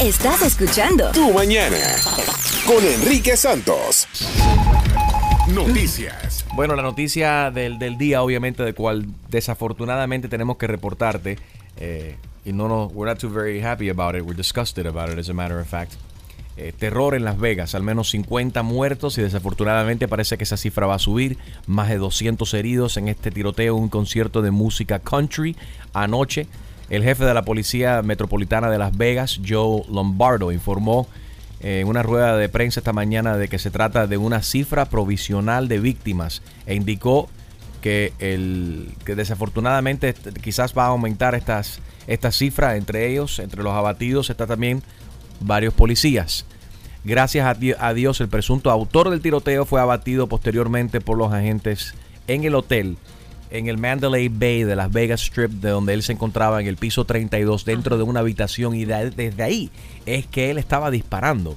Estás escuchando Tu mañana con Enrique Santos. Noticias. Bueno, la noticia del, del día, obviamente, de cual desafortunadamente tenemos que reportarte. eh, y no nos, we're not too very happy about it. We're disgusted about it, as a matter of fact. Eh, terror en Las Vegas, al menos 50 muertos y desafortunadamente parece que esa cifra va a subir. Más de 200 heridos en este tiroteo, un concierto de música country anoche. El jefe de la Policía Metropolitana de Las Vegas, Joe Lombardo, informó eh, en una rueda de prensa esta mañana de que se trata de una cifra provisional de víctimas e indicó que, el, que desafortunadamente quizás va a aumentar estas, estas cifras. Entre ellos, entre los abatidos, está también varios policías. Gracias a Dios, el presunto autor del tiroteo fue abatido posteriormente por los agentes en el hotel en el Mandalay Bay de Las Vegas Strip, de donde él se encontraba en el piso 32 dentro de una habitación y de- desde ahí es que él estaba disparando.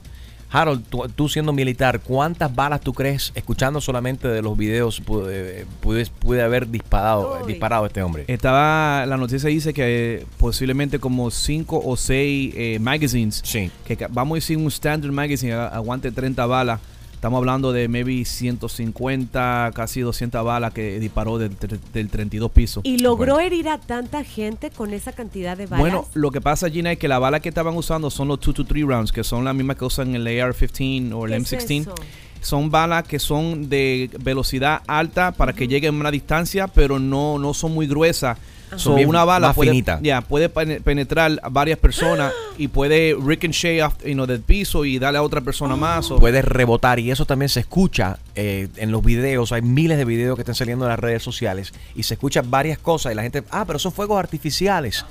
Harold, tú, tú siendo militar, ¿cuántas balas tú crees, escuchando solamente de los videos, pude, pude, pude haber disparado, Uy. disparado este hombre? Estaba, la noticia dice que eh, posiblemente como cinco o seis eh, magazines, Sí. que vamos a decir un standard magazine a- aguante 30 balas. Estamos hablando de maybe 150, casi 200 balas que disparó del, del 32 piso. Y logró Bueno. herir a tanta gente con esa cantidad de balas. Bueno, lo que pasa, Gina, es que la bala que estaban usando son los 2 to 3 rounds, que son las mismas que usan el AR-15 o el ¿Qué es M16. eso? Son balas que son de velocidad alta para que lleguen a una distancia, pero no, no son muy gruesas. So, bien una bala más puede, finita. ya, puede pene- penetrar a varias personas y puede ricochet off, you know, del piso y darle a otra persona más. o- puede rebotar y eso también se escucha eh, en los videos. Hay miles de videos que están saliendo en las redes sociales y se escuchan varias cosas y la gente, ah, pero son fuegos artificiales.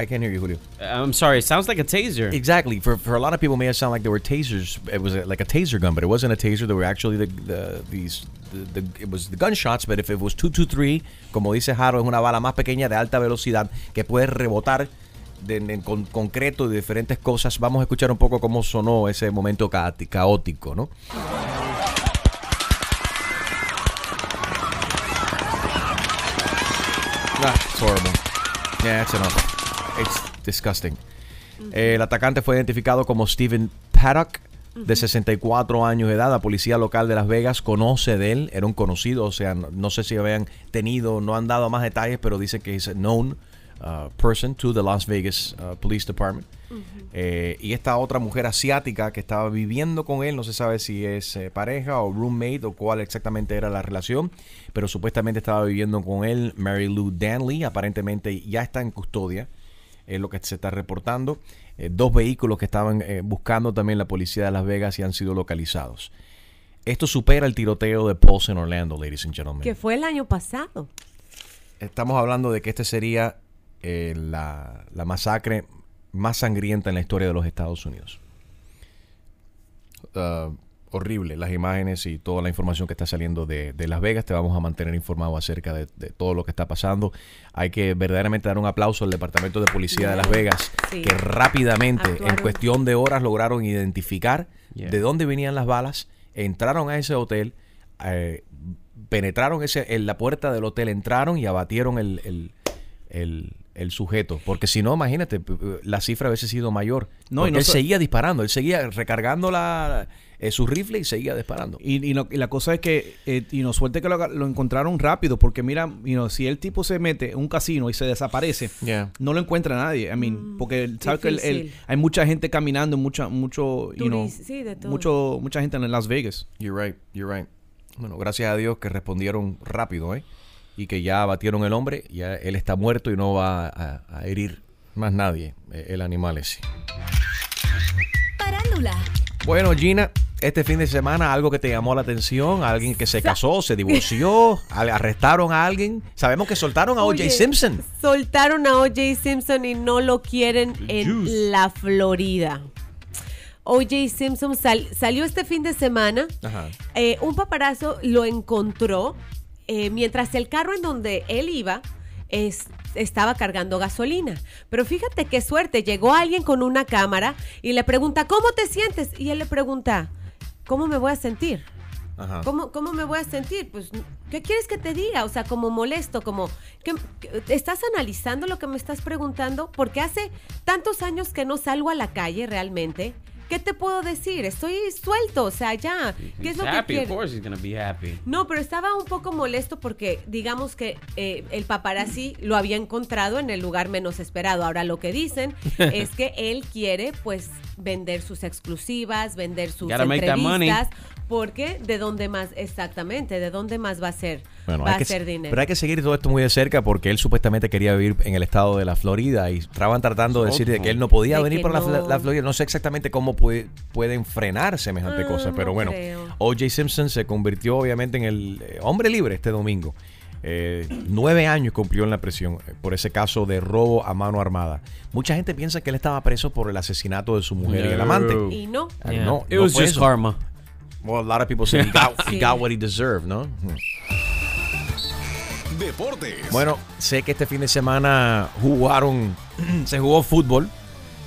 I can't hear you, Julio. I'm sorry, it sounds like a taser. Exactly. For, for a lot of people, it may sound like they were tasers. It was a, like a taser gun, but it wasn't a taser. They were actually the, the these the, the- it was the gunshots. But if it was two two three, como dice Harold, es una bala más pequeña de alta velocidad que puede rebotar de, en con- concreto de diferentes cosas. Vamos a escuchar un poco cómo sonó ese momento caoti- caótico, ¿no? Ah, it's horrible. Yeah, that's enough. It's disgusting. El atacante fue identificado como Steven Paddock, de 64 años de edad. La policía local de Las Vegas conoce de él, era un conocido, o sea, no, no sé si habían tenido, no han dado más detalles, pero dice que es known uh, person to the Las Vegas uh, Police Department. Eh, y esta otra mujer asiática que estaba viviendo con él, no se sabe si es eh, pareja o roommate o cuál exactamente era la relación, pero supuestamente estaba viviendo con él Mary Lou Danley, aparentemente ya está en custodia, es lo que se está reportando. Eh, dos vehículos que estaban eh, buscando también la policía de Las Vegas y han sido localizados. Esto supera el tiroteo de Pulse en Orlando, ladies and gentlemen. que fue el año pasado. Estamos hablando de que este sería eh, la, la masacre más sangrienta en la historia de los Estados Unidos. Uh, horrible las imágenes y toda la información que está saliendo de, de Las Vegas. Te vamos a mantener informado acerca de, de todo lo que está pasando. Hay que verdaderamente dar un aplauso al Departamento de Policía de Las Vegas, Sí. que rápidamente, en cuestión de horas, lograron identificar Yeah. de dónde venían las balas, entraron a ese hotel, eh, penetraron ese, en la puerta del hotel, entraron y abatieron el, el, el- el sujeto. Porque si no, imagínate, la cifra hubiese sido mayor. No, y no él so- seguía disparando, él seguía recargando la, eh, su rifle y seguía disparando. Y, y no- y la cosa es que, eh, y no suerte que lo, lo encontraron rápido, porque mira, you know, si el tipo se mete en un casino y se desaparece, Yeah. no lo encuentra nadie. I mean, porque sabes que el- hay mucha gente caminando, mucha, mucho, you know, sí, de todo. mucho, mucha gente en Las Vegas. You're right, you're right. Bueno, gracias a Dios que respondieron rápido, ¿eh? Y que ya abatieron el hombre, ya él está muerto y no va a, a herir más nadie, eh, el animal ese. Parándula. Bueno, Gina, este fin de semana algo que te llamó la atención, alguien que se casó, se divorció, arrestaron a alguien. Sabemos que soltaron a O.J. Simpson. Soltaron a O.J. Simpson y no lo quieren en la Florida. O.J. Simpson sal- salió este fin de semana. Ajá. Eh, un paparazzo lo encontró eh, mientras el carro en donde él iba es- estaba cargando gasolina. Pero fíjate qué suerte, llegó alguien con una cámara y le pregunta, ¿cómo te sientes? Y él le pregunta, ¿cómo me voy a sentir? Ajá. ¿Cómo, ¿Cómo me voy a sentir? Pues, ¿qué quieres que te diga? O sea, como molesto, como, ¿qué- ¿estás analizando lo que me estás preguntando? Porque hace tantos años que no salgo a la calle realmente. ¿Qué te puedo decir? Estoy suelto, o sea, ya. ¿Qué es lo que happy. Of quieres? course, he's gonna be happy. No, pero estaba un poco molesto porque digamos que eh, el paparazzi lo había encontrado en el lugar menos esperado. Ahora lo que dicen es que él quiere pues vender sus exclusivas, vender sus Gotta entrevistas, porque de dónde más exactamente, de dónde más va a ser Bueno, va a que, ser dinero. pero hay que seguir todo esto muy de cerca porque él supuestamente quería vivir en el estado de la Florida y estaban tratando de decir de que él no podía De venir por la, Florida. No sé exactamente cómo puede- pueden frenar semejante Ah, cosa, pero no bueno. O.J. Simpson se convirtió obviamente en el eh, hombre libre este domingo. Eh, nueve años cumplió en la prisión eh, por ese caso de robo a mano armada. Mucha gente piensa que él estaba preso por el asesinato de su mujer y el amante. y no. Ah, Yeah. no, it no was fue just eso. karma. Well, a lot of people say he got, he got what he deserved, ¿no? Hmm. Deportes. Bueno, sé que este fin de semana jugaron, se jugó fútbol.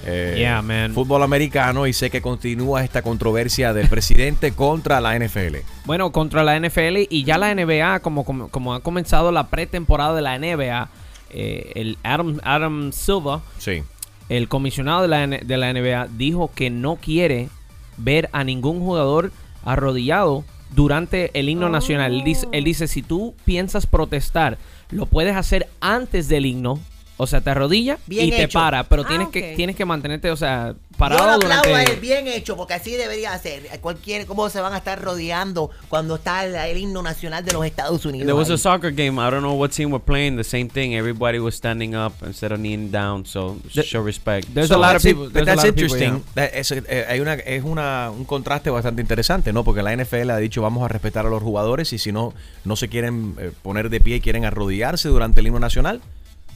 Eh, Yeah, man. Fútbol americano y sé que continúa esta controversia del presidente contra la NFL. Bueno, contra la NFL y ya la NBA, como, como, como ha comenzado la pretemporada de la NBA, eh, el Adam, Adam Silva, Sí. el comisionado de la, N- de la NBA, dijo que no quiere ver a ningún jugador arrodillado durante el himno nacional. Él dice, él dice, si tú piensas protestar, lo puedes hacer antes del himno. O sea, te arrodilla Bien y te hecho. para, pero Ah, tienes ok. que tienes que mantenerte, o sea, Yo lo parado aplaudo a él, durante bien hecho, porque así debería ser. Cualquier, ¿Cómo se van a estar rodeando cuando está el, el himno nacional de los Estados Unidos? There was ahí? a soccer game. I don't know what team were playing. The same thing. Everybody was standing up instead of kneeling down. So The- show respect. There's So a lot of people. but there's a that's lot of people, interesting. That- es, eh, hay una, es una, un contraste bastante interesante, ¿no? Porque la NFL ha dicho vamos a respetar a los jugadores y si no, no se quieren eh, poner de pie y quieren arrodillarse durante el himno nacional,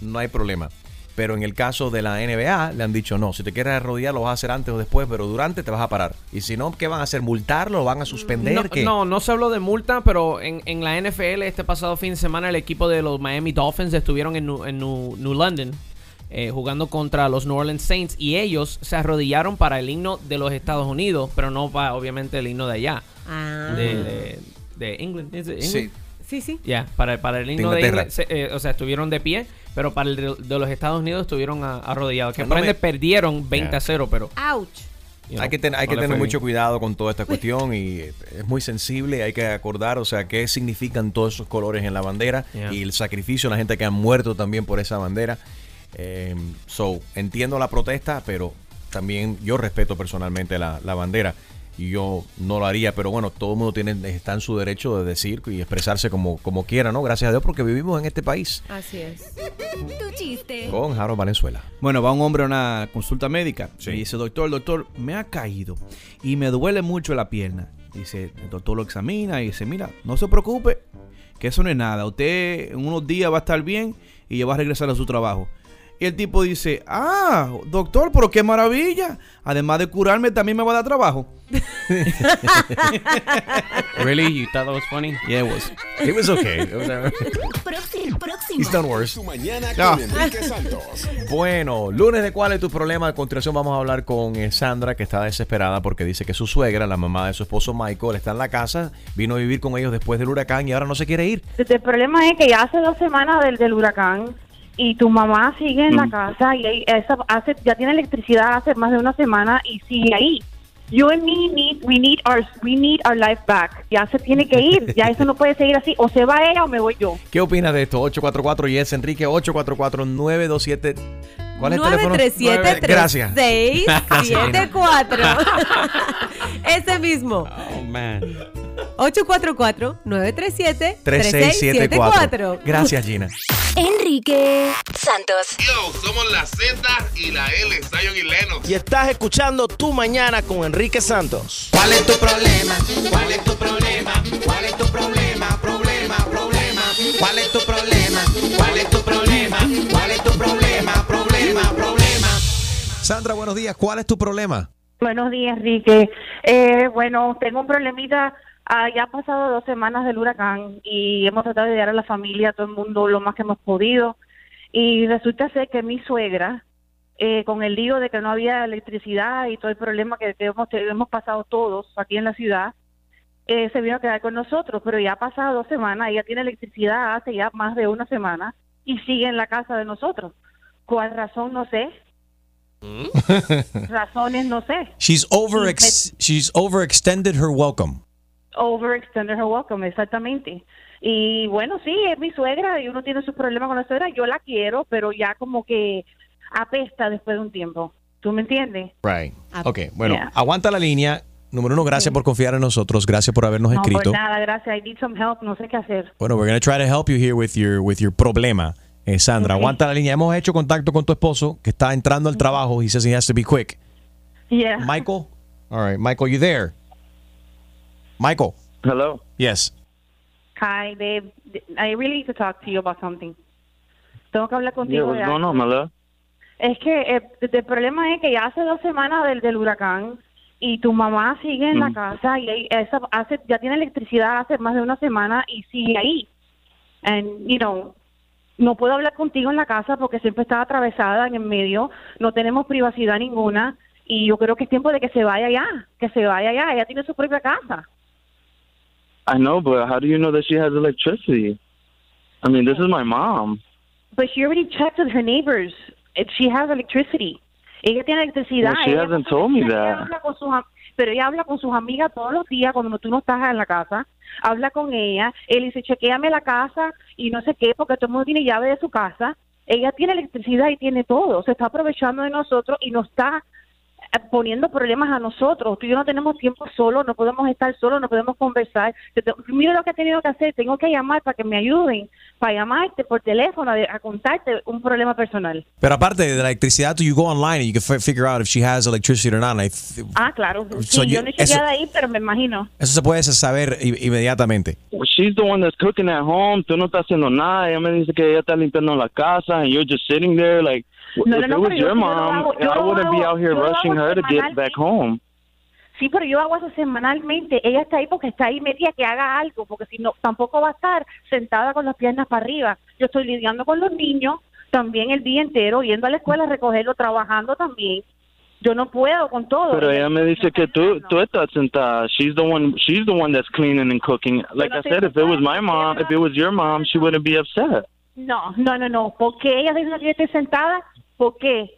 no hay problema. Pero en el caso de la NBA le han dicho no, si te quieres arrodillar lo vas a hacer antes o después, pero durante te vas a parar. Y si no, ¿qué van a hacer? ¿Multarlo? ¿Lo van a suspender? No, ¿Qué? no, no se habló de multa, pero en, en la NFL este pasado fin de semana el equipo de los Miami Dolphins estuvieron en New, en New- New London eh, jugando contra los New Orleans Saints y ellos se arrodillaron para el himno de los Estados Unidos, pero no para obviamente el himno de allá, Ah. de, de, de England. ¿is it Sí. Sí, sí. Ya, para, para el himno de, Inglaterra. Eh, o sea, estuvieron de pie, pero para el de, de los Estados Unidos estuvieron a- arrodillados. Que No por ende me- perdieron 20 Ya. a 0, pero... You know, Hay que, ten- hay no que tener mucho bien. cuidado con toda esta cuestión y eh, es muy sensible, hay que acordar, o sea, qué significan todos esos colores en la bandera Yeah. y el sacrificio, la gente que ha muerto también por esa bandera. Eh, so, entiendo la protesta, pero también yo respeto personalmente la, la bandera yo no lo haría, pero bueno, todo el mundo tiene, está en su derecho de decir y expresarse como, como quiera, ¿no? Gracias a Dios porque vivimos en este país Así es. Tu chiste. con Harold Valenzuela. Bueno, va un hombre a una consulta médica Sí. y dice, doctor, doctor, me ha caído y me duele mucho la pierna. Dice, el doctor lo examina y dice, mira, no se preocupe, que eso no es nada. Usted en unos días va a estar bien y ya va a regresar a su trabajo. Y el tipo dice, ah, doctor, pero qué maravilla. Además de curarme, también me va a dar trabajo. really? You thought that was funny? Yeah, it was. It was okay. Próximo. Próximo. It's done worse. Bueno, lunes de cuál es tu problema. A continuación vamos a hablar con eh, Sandra, que está desesperada porque dice que su suegra, la mamá de su esposo Michael, está en la casa, vino a vivir con ellos después del huracán y ahora no se quiere ir. El problema es que ya hace dos semanas del, del huracán y tu mamá sigue en la casa y ahí- esa hace, ya tiene electricidad hace más de una semana y sigue ahí. You and me need, we need our, we need our life back. Ya se tiene que ir, ya eso no puede seguir así. O se va ella o me voy yo. ¿Qué opinas de esto? 844 y es Enrique 844-927. ¿Cuál es el teléfono? 937 Gracias. 3674 Ese mismo. Oh man. 844-937-3674. Gracias, Gina. Enrique Santos. Yo, somos la Z y la L, Zion y Lennox. Y estás escuchando Tu Mañana con Enrique Santos. ¿Cuál es tu problema? ¿Cuál es tu problema? ¿Cuál es tu problema? Problema, problema. ¿Cuál es tu problema? ¿Cuál es tu problema? ¿Cuál es tu problema? Problema, problema. Sandra, buenos días. ¿Cuál es tu problema? Buenos días, Enrique. Eh, bueno, tengo un problemita. Ah, ya han pasado dos semanas del huracán y hemos tratado de ayudar a la familia, a todo el mundo, lo más que hemos podido. Y resulta ser que mi suegra, eh, con el lío de que no había electricidad y todo el problema que, hemos, hemos pasado todos aquí en la ciudad, eh, se vino a quedar con nosotros, pero ya ha pasado dos semanas, ella tiene electricidad hace ya más de una semana y sigue en la casa de nosotros. ¿Cuál razón? No sé. Razones no sé. She's over she's overextended her welcome. Overextended her welcome, exactamente. Y bueno, sí, es mi suegra y uno tiene sus problemas con la suegra. Yo la quiero, pero ya como que apesta después de un tiempo. ¿Tú me entiendes? Right. Ah, Ok, bueno, yeah. aguanta la línea. Número uno, gracias por confiar en nosotros. Gracias por habernos No, escrito. por nada, gracias. I need some help. No sé qué hacer. Bueno, we're going to try to help you here with your, with your problema. Eh, Sandra, Ok. aguanta la línea. Hemos hecho contacto con tu esposo que está entrando al trabajo. He says he has to be quick. Yeah. Michael? All right, Michael, you there? Michael? Hello? Yes. Hi, babe. I really need to talk to you about something. Tengo que hablar Yeah, contigo. going algo. on, my love? Es que eh, el problema es que ya hace dos semanas del, del huracán y tu mamá sigue en la Mm. casa y esa hace ya tiene electricidad hace más de una semana y sigue ahí. And you know, no puedo hablar contigo en la casa porque siempre está atravesada en el medio, no tenemos privacidad ninguna y yo creo que es tiempo de que se vaya ya, que se vaya ya, ella tiene su propia casa. I know, but how do you know that she has electricity? I mean, this is my mom. But she already checked with her neighbors. If she has electricity. Ella tiene electricidad. Well, she ella- hasn't told me that. pero ella habla con sus amigas todos los días cuando tú no estás en la casa. Habla con ella. Él dice, chequeame la casa y no sé qué, porque todo el mundo tiene llave de su casa. Ella tiene electricidad y tiene todo. Se está aprovechando de nosotros y nos está poniendo problemas a nosotros. Tú y yo no tenemos tiempo solo, no podemos estar solos, no podemos conversar. Mira lo que he tenido que hacer. Tengo que llamar para que me ayuden, para llamarte por teléfono a, a contarte un problema personal. Pero aparte de la electricidad, you go online and you can fi- figure out if she has electricity or not. Ah, claro. So Sí, you- yo no he eso- ahí, pero me imagino. eso se puede saber inmediatamente. Well, she's the one that's cooking at home. Tú no estás haciendo nada. Ella me dice que ella está limpiando la casa and you're just sitting there like, No, no, no, it was pero yo- mom, yo I lo wouldn't be hago- out here yo lo rushing hago her to get back home. Sí, pero yo hago eso semanalmente. Ella está ahí porque está ahí media que haga algo, porque si no, tampoco va a estar sentada con las piernas para arriba. Yo estoy lidiando con los niños también el día entero, yendo a la escuela a recogerlo, trabajando también. Yo no puedo con todo. Pero ella me dice que tú, tú estás sentada. She's the one. She's the one that's cleaning and cooking. Like I said, if it was my mom, if it was your mom, she wouldn't be upset. No, no, no, no. ¿Por qué ella dice que yo esté sentada? ¿Por qué?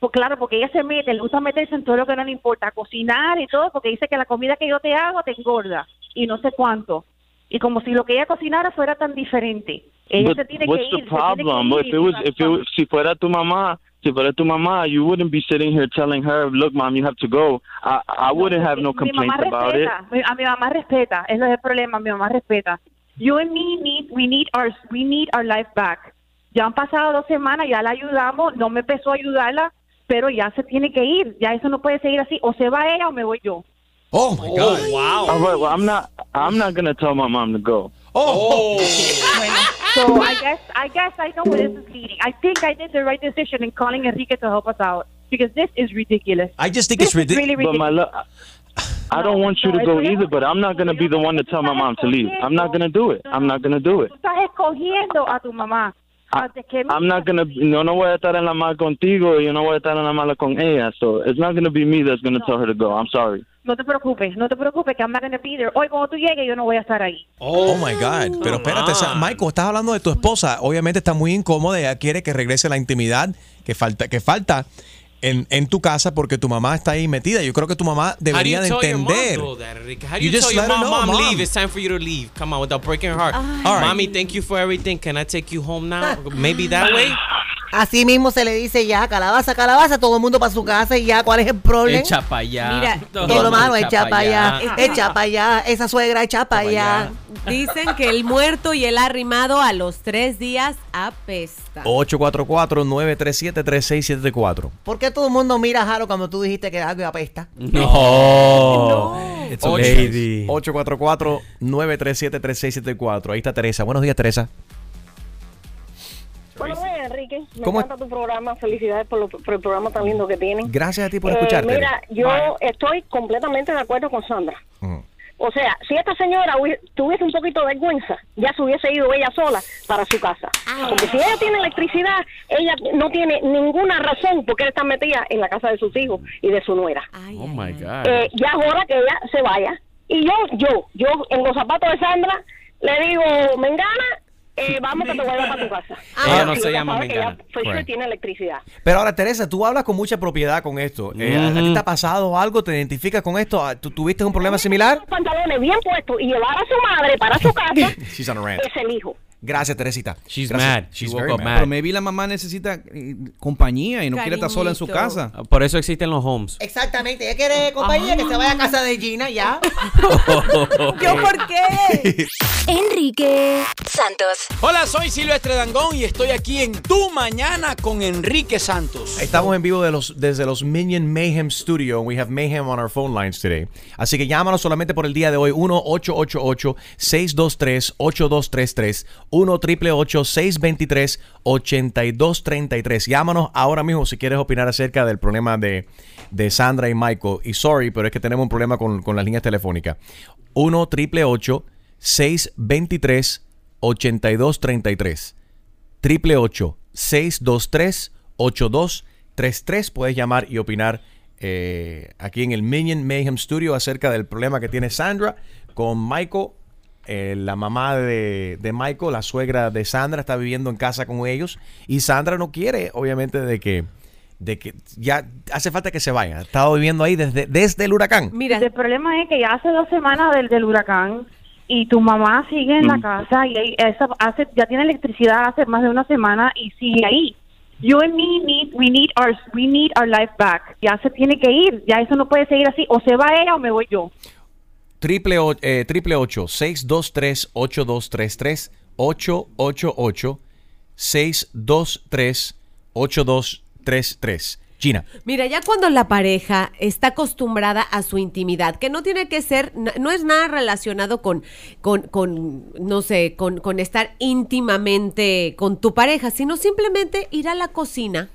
Pues claro, porque ella se mete, le gusta meterse en todo lo que no le importa, cocinar y todo, porque dice que la comida que yo te hago te engorda y no sé cuánto. Y como si lo que ella cocinara fuera tan diferente. Ella But se tiene what's que the ir. se tiene que problem? ir If it was, if it was, si fuera tu mamá, si fuera tu mamá, you wouldn't be sitting here telling her, "Look, mom, you have to go." I, I wouldn't have no complaints about it. a mi mamá respeta, ese es el problema, mi mamá respeta. You and me need, we need our, we need our life back. Ya han pasado dos semanas, ya la ayudamos, no me empezó a ayudarla, pero ya se tiene que ir, ya eso no puede seguir así, o se va ella o me voy yo. Oh my God! wow. All right. Well, I'm not. I'm not gonna tell my mom to go. Oh. So I guess, I guess I know where this is leading. I think I did the right decision in calling Enrique to help us out because this is ridiculous. I just think This it's ridiculous. really But my ridiculous. love, I don't want you to go either. But I'm not gonna be the one to tell my mom to leave. I'm not gonna do it. I'm not gonna do it. Tú estás escogiendo a tu mamá. Que I'm not gonna. No, no voy a estar en la mala contigo. y Yo no voy a estar en la mala con ella. So it's not gonna be me that's gonna tell her to go. I'm sorry. No te preocupes, no te preocupes, que I'm not gonna be there. Hoy cuando tú llegues yo no voy a estar ahí. Oh, my God. Pero espérate, Michael, estás hablando de tu esposa. Obviamente está muy incómoda. Ella quiere que regrese la intimidad que falta, que falta en, en tu casa porque tu mamá está ahí metida. Yo creo que tu mamá How do you debería de tell your mom entender. that? How do You tell your let her mom, know, mom, Mom." leave? It's time for you to leave. Come on, without breaking her heart. All right. Mommy, thank you for everything. Can I take you home now? Maybe that way. Así mismo se le dice ya, calabaza, calabaza, todo el mundo para su casa y ya, ¿cuál es el problema? Echa pa' allá. Mira, todo lo malo, echa echa pa' para allá, echa para allá, esa suegra echa para allá. Dicen que el muerto y el arrimado a los tres días apesta. 844-937-3674. ¿Por qué todo el mundo mira a Jaro cuando tú dijiste que algo apesta? No. It's a lady. 844-937-3674. Ahí está Teresa. Buenos días, Teresa. Bueno, Enrique, me ¿Cómo encanta tu programa. Felicidades por, lo- por el programa tan lindo que tienen. Gracias a ti por Eh, escucharte. Mira, yo estoy completamente de acuerdo con Sandra. O sea, si esta señora tuviese un poquito de vergüenza, ya se hubiese ido ella sola para su casa. Porque si ella tiene electricidad, ella no tiene ninguna razón por qué está metida en la casa de sus hijos y de su nuera. Oh my God. Eh, ya es hora que ella se vaya Y yo, yo, yo, en los zapatos de Sandra, le digo, Mengana, eh, vamos que te voy a para tu casa. Ella no se llama Mengana. ella, for sure, tiene electricidad. Pero ahora, Teresa, tú hablas con mucha propiedad con esto. Eh, ¿A ti te ha pasado algo? ¿Te identificas con esto? Ah, ¿Tú tuviste un problema similar? Los pantalones bien puestos y llevar a su madre para su casa She's on a rant. es el hijo. Gracias, Teresita. She's Gracias. mad. She's She very woke up mad. mad. Pero maybe la mamá necesita eh, compañía y no quiere estar sola en su Cariñito. casa. Por eso existen los homes. Exactamente. Ella quiere compañía que se vaya a casa de Gina ya. ¿Yo por qué? Enrique Santos. Hola, soy Silvestre Dangón y estoy aquí en Tu Mañana con Enrique Santos. Estamos en vivo de los, desde los Minion Mayhem Studio. We have Mayhem on our phone lines today. Así que llámanos solamente por el día de hoy. 1-888-623-8233. 1-888-623-8233. Llámanos ahora mismo si quieres opinar acerca del problema de, de Sandra y Michael. Y sorry, pero es que tenemos un problema con, con las líneas telefónicas. 1 888 623 8233 triple 623 8233 Puedes llamar y opinar eh, aquí en el Minion Mayhem Studio acerca del problema que tiene Sandra con Michael. Eh, la mamá de, de Michael, la suegra de Sandra, está viviendo en casa con ellos. Y Sandra no quiere, obviamente, de que, de que ya hace falta que se vaya. Ha estado viviendo ahí desde, desde el huracán. Mira, El problema es que ya hace dos semanas del, del huracán y tu mamá sigue en la casa y esa hace, ya tiene electricidad hace más de una semana y sigue ahí. You and me need, we need our, we need our life back. Ya se tiene que ir, ya eso no puede seguir así. O se va ella o me voy yo. Triple eh, triple ocho seis dos tres ocho dos tres tres ocho ocho ocho seis dos tres ocho dos tres tres China Mira, ya cuando la pareja está acostumbrada a su intimidad, que no tiene que ser, no es nada relacionado con, con, con no sé, con, con estar íntimamente con tu pareja, sino simplemente ir a la cocina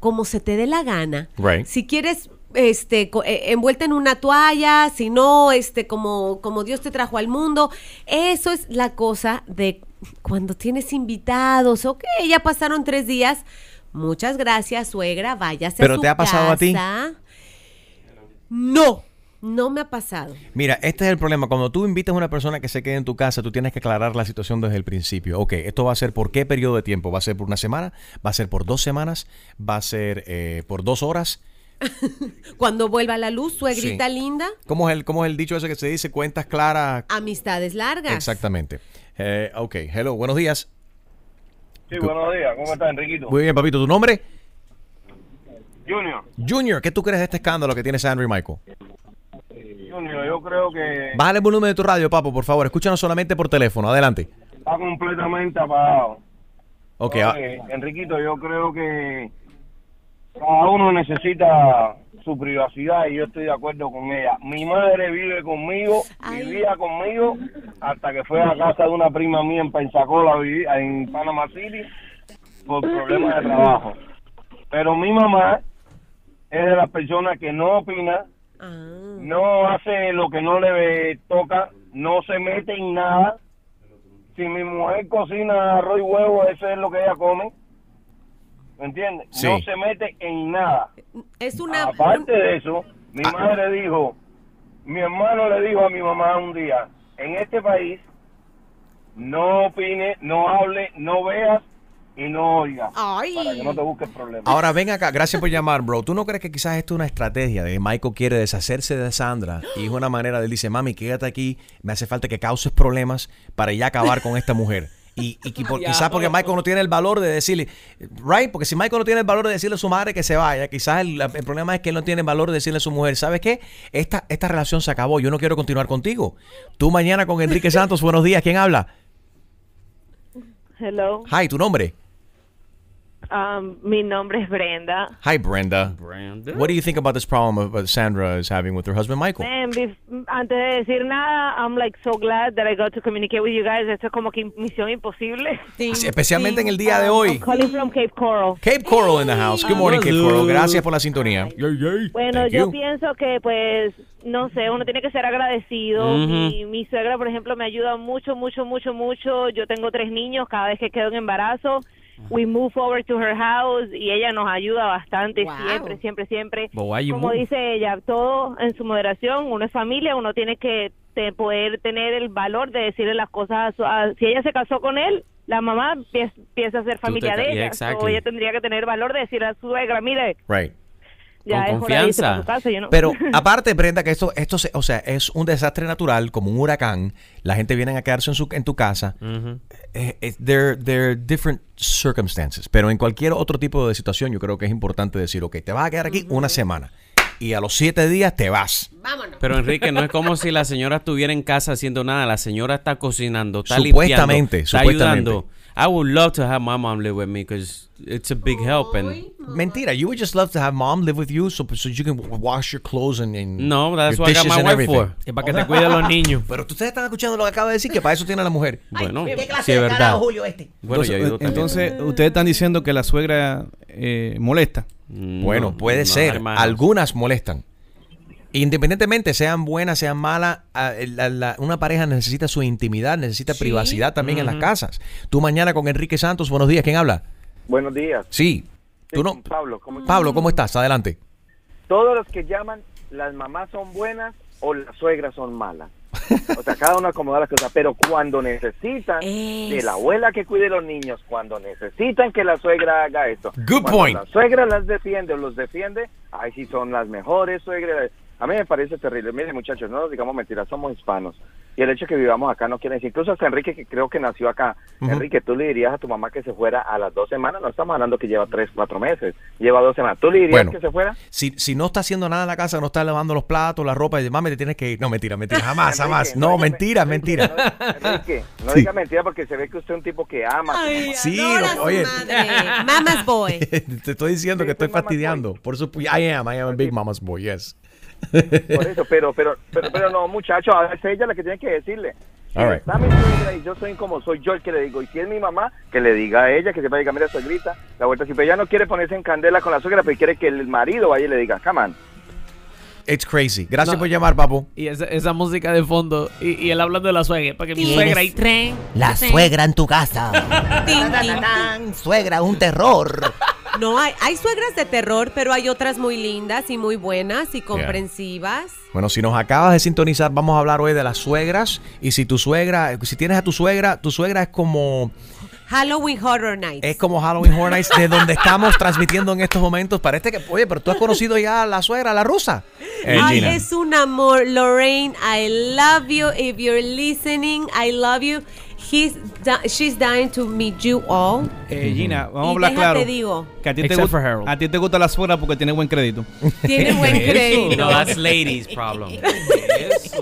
como se te dé la gana. Right. Si quieres, este, eh, envuelta en una toalla, si no, este, como, como Dios te trajo al mundo. Eso es la cosa de cuando tienes invitados, ok, ya pasaron tres días. Muchas gracias, suegra, váyase ¿Pero a su te ha pasado a ti? No, no me ha pasado. Mira, este es el problema. Cuando tú invitas a una persona que se quede en tu casa, tú tienes que aclarar la situación desde el principio. Ok, esto va a ser por qué periodo de tiempo. ¿Va a ser por una semana? ¿Va a ser por dos semanas? ¿Va a ser eh, por dos horas? Cuando vuelva la luz, suegrita Sí. linda, ¿Cómo es, el, ¿Cómo es el dicho ese que se dice? Cuentas claras. amistades largas. Exactamente. Eh, ok, hello, buenos días. Sí, buenos días. ¿Cómo estás, Enriquito? Muy bien, papito. ¿Tu nombre? Junior. Junior, ¿qué tú crees de este escándalo que tiene Sandra y Michael? Junior, yo creo que Bájale el volumen de tu radio, papo, por favor. Escúchanos solamente por teléfono. Adelante. está completamente apagado. Ok, ah, Oye, Enriquito, yo creo que cada uno necesita su privacidad y yo estoy de acuerdo con ella. Mi madre vive conmigo, vivía conmigo hasta que fue a casa de una prima mía en Pensacola, en Panama City, por problemas de trabajo. Pero mi mamá es de las personas que no opina, no hace lo que no le toca, no se mete en nada. Si mi mujer cocina arroz y huevo, eso es lo que ella come. ¿Me entiendes? Sí. No se mete en nada. Es una... Aparte de eso, mi madre dijo, mi hermano le dijo a mi mamá un día, en este país no opine, no hable, no veas y no oigas. Para que no te busques problemas. Ahora ven acá, gracias por llamar, bro. ¿Tú no crees que quizás esto es una estrategia de que Michael quiere deshacerse de Sandra? Y es una manera de él dice, mami, quédate aquí, me hace falta que causes problemas para ya acabar con esta mujer. Y, por- quizás porque Michael no tiene el valor de decirle, right, porque si Michael no tiene el valor de decirle a su madre que se vaya, quizás el, el problema es que él no tiene el valor de decirle a su mujer, ¿sabes qué? Esta, esta relación se acabó, yo no quiero continuar contigo. Tú mañana con Enrique Santos, buenos días, ¿quién habla? Hello, Hi, ¿tu nombre? Um, mi nombre es Brenda. Hi, Brenda. What do you think about this problem of, uh, Sandra is having with her husband, Michael? Man, bef- antes de decir nada, I'm like so glad that I got to communicate with you guys. Esto es como que misión imposible. Sí, especialmente en el día de hoy. I'm calling from Cape Coral. Cape Coral in the house. Good morning, Cape Coral. Gracias por la sintonía. Bueno, Thank yo you. pienso que pues no sé, uno tiene que ser agradecido. Mi, mi suegra, por ejemplo, me ayuda mucho, mucho, mucho, mucho. Yo tengo tres niños, cada vez que quedo en embarazo, we move over to her house y ella nos ayuda bastante, siempre, siempre, siempre. You Como move? dice ella, todo en su moderación, uno es familia, uno tiene que te- poder tener el valor de decirle las cosas. a su- a- si ella se casó con él, la mamá empie- empieza a ser familia de yeah, ella. exactly. So, ella tendría que tener valor de decir a su suegra, mire, Right. Ya es hora de irse para su casa, you know. Pero aparte, Brenda, que esto, esto se- o sea, es un desastre natural, como un huracán. La gente viene a quedarse en, su, en tu casa. Eh, eh, there, there are different circumstances. Pero en cualquier otro tipo de situación, yo creo que es importante decir, ok, te vas a quedar aquí una semana. Y a los siete días te vas. Pero Enrique, no es como si la señora estuviera en casa haciendo nada. La señora está cocinando, está Supuestamente, limpiando, está supuestamente. ayudando. I would love to have my mom live with me because it's a big help. And Mentira, you would just love to have mom live with you so, so you can wash your clothes and, and No, that's your what I got dishes my and wife everything. for. Y para que te cuide los niños. Pero ustedes están escuchando lo que acaba de decir, que para eso tiene la mujer. Bueno, ¿Qué clase sí es de verdad. carajo, Julio, este? Bueno, entonces, también. ustedes están diciendo que la suegra eh, molesta. Bueno, No, puede no, ser. hermanos. Algunas molestan. Independientemente sean buenas, sean malas, ah, la- la- una pareja necesita su intimidad, necesita privacidad también en las casas. Tú mañana con Enrique Santos, buenos días, ¿quién habla? Buenos días. Sí. Tú no, Pablo, ¿cómo estás? Pablo, ¿cómo estás? Adelante. Todos los que llaman, las mamás son buenas o las suegras son malas. O sea, cada uno acomoda las cosas, pero cuando necesitan de la abuela que cuide los niños, cuando necesitan que la suegra haga esto, Good cuando point. la suegra las defiende o los defiende, ahí sí son las mejores suegras. A mí me parece terrible. Miren, muchachos, no nos digamos mentiras, somos hispanos. Y el hecho de que vivamos acá no quiere decir, incluso hasta Enrique, que creo que nació acá. Enrique, tú le dirías a tu mamá que se fuera a las dos semanas, no estamos hablando que lleva tres, cuatro meses, lleva dos semanas. ¿Tú le dirías Bueno. que se fuera? Si, si no está haciendo nada en la casa, no está lavando los platos, la ropa, y mami, te tienes que ir. No, mentira, mentira, jamás, jamás. Enrique, No, no, mentira, mentira. Enrique, no Sí. diga mentira porque se ve que usted es un tipo que ama. Sí, no, oye, Mama's boy. te estoy diciendo que estoy fastidiando. Por supuesto, I am, I am a big mama's boy, yes. Por eso, pero, pero, pero, pero no, muchacho, ahora es ella la que tiene que decirle. Si right. está mi suegra y yo soy como soy yo el que le digo, y si es mi mamá, que le diga a ella, que sepa, diga, mira, suegrita, la vuelta, si pero ella no quiere ponerse en candela con la suegra, pero quiere que el marido vaya y le diga, come on. It's crazy. Gracias No. por llamar, papu. Y esa, esa música de fondo. Y, y él hablando de la suegra. Para que mi suegra y tren. La suegra en tu casa. Tan, tan, tan, Suegra, un terror. No, hay, hay suegras de terror, pero hay otras muy lindas y muy buenas y comprensivas. Bueno, si nos acabas de sintonizar, vamos a hablar hoy de las suegras. Y si tu suegra, si tienes a tu suegra, tu suegra es como Halloween Horror Nights. es como Halloween Horror Nights, de donde estamos transmitiendo en estos momentos. Parece que, oye, pero tú has conocido ya a la suegra, la rusa. Eh, Ay, Gina. es un amor, Lorraine. I love you. If you're listening, I love you. He's di- she's dying to meet you all. Eh, Gina, vamos a hablar déjate claro. digo. Que a ti, te Except gusta, for Harold. a ti te gusta la suegra porque tiene buen crédito. Tiene buen crédito. No, that's ladies' problem.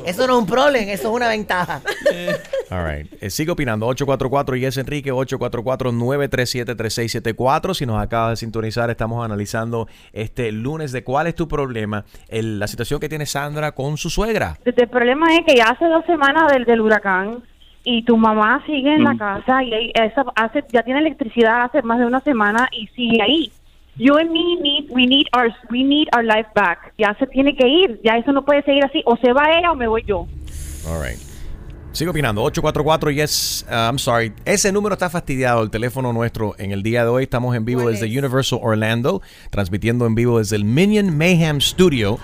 Eso no es un problema, eso es una ventaja. All right. Eh, sigue opinando. 844 y es Enrique 844-937-3674. Si nos acabas de sintonizar, estamos analizando este lunes de cuál es tu problema, el- la situación que tiene Sandra con su suegra. El problema es que ya hace dos semanas del, del huracán y tu mamá sigue en la casa y esa hace, ya tiene electricidad hace más de una semana y sigue ahí. You and me need, we need our, we need our life back. Ya se tiene que ir, ya eso no puede seguir así. O se va ella o me voy yo. All right. Sigo opinando. 844 y es, uh, I'm sorry, ese número está fastidiado, el teléfono nuestro. En el día de hoy estamos en vivo desde Universal Orlando, transmitiendo en vivo desde el Minion Mayhem Studio.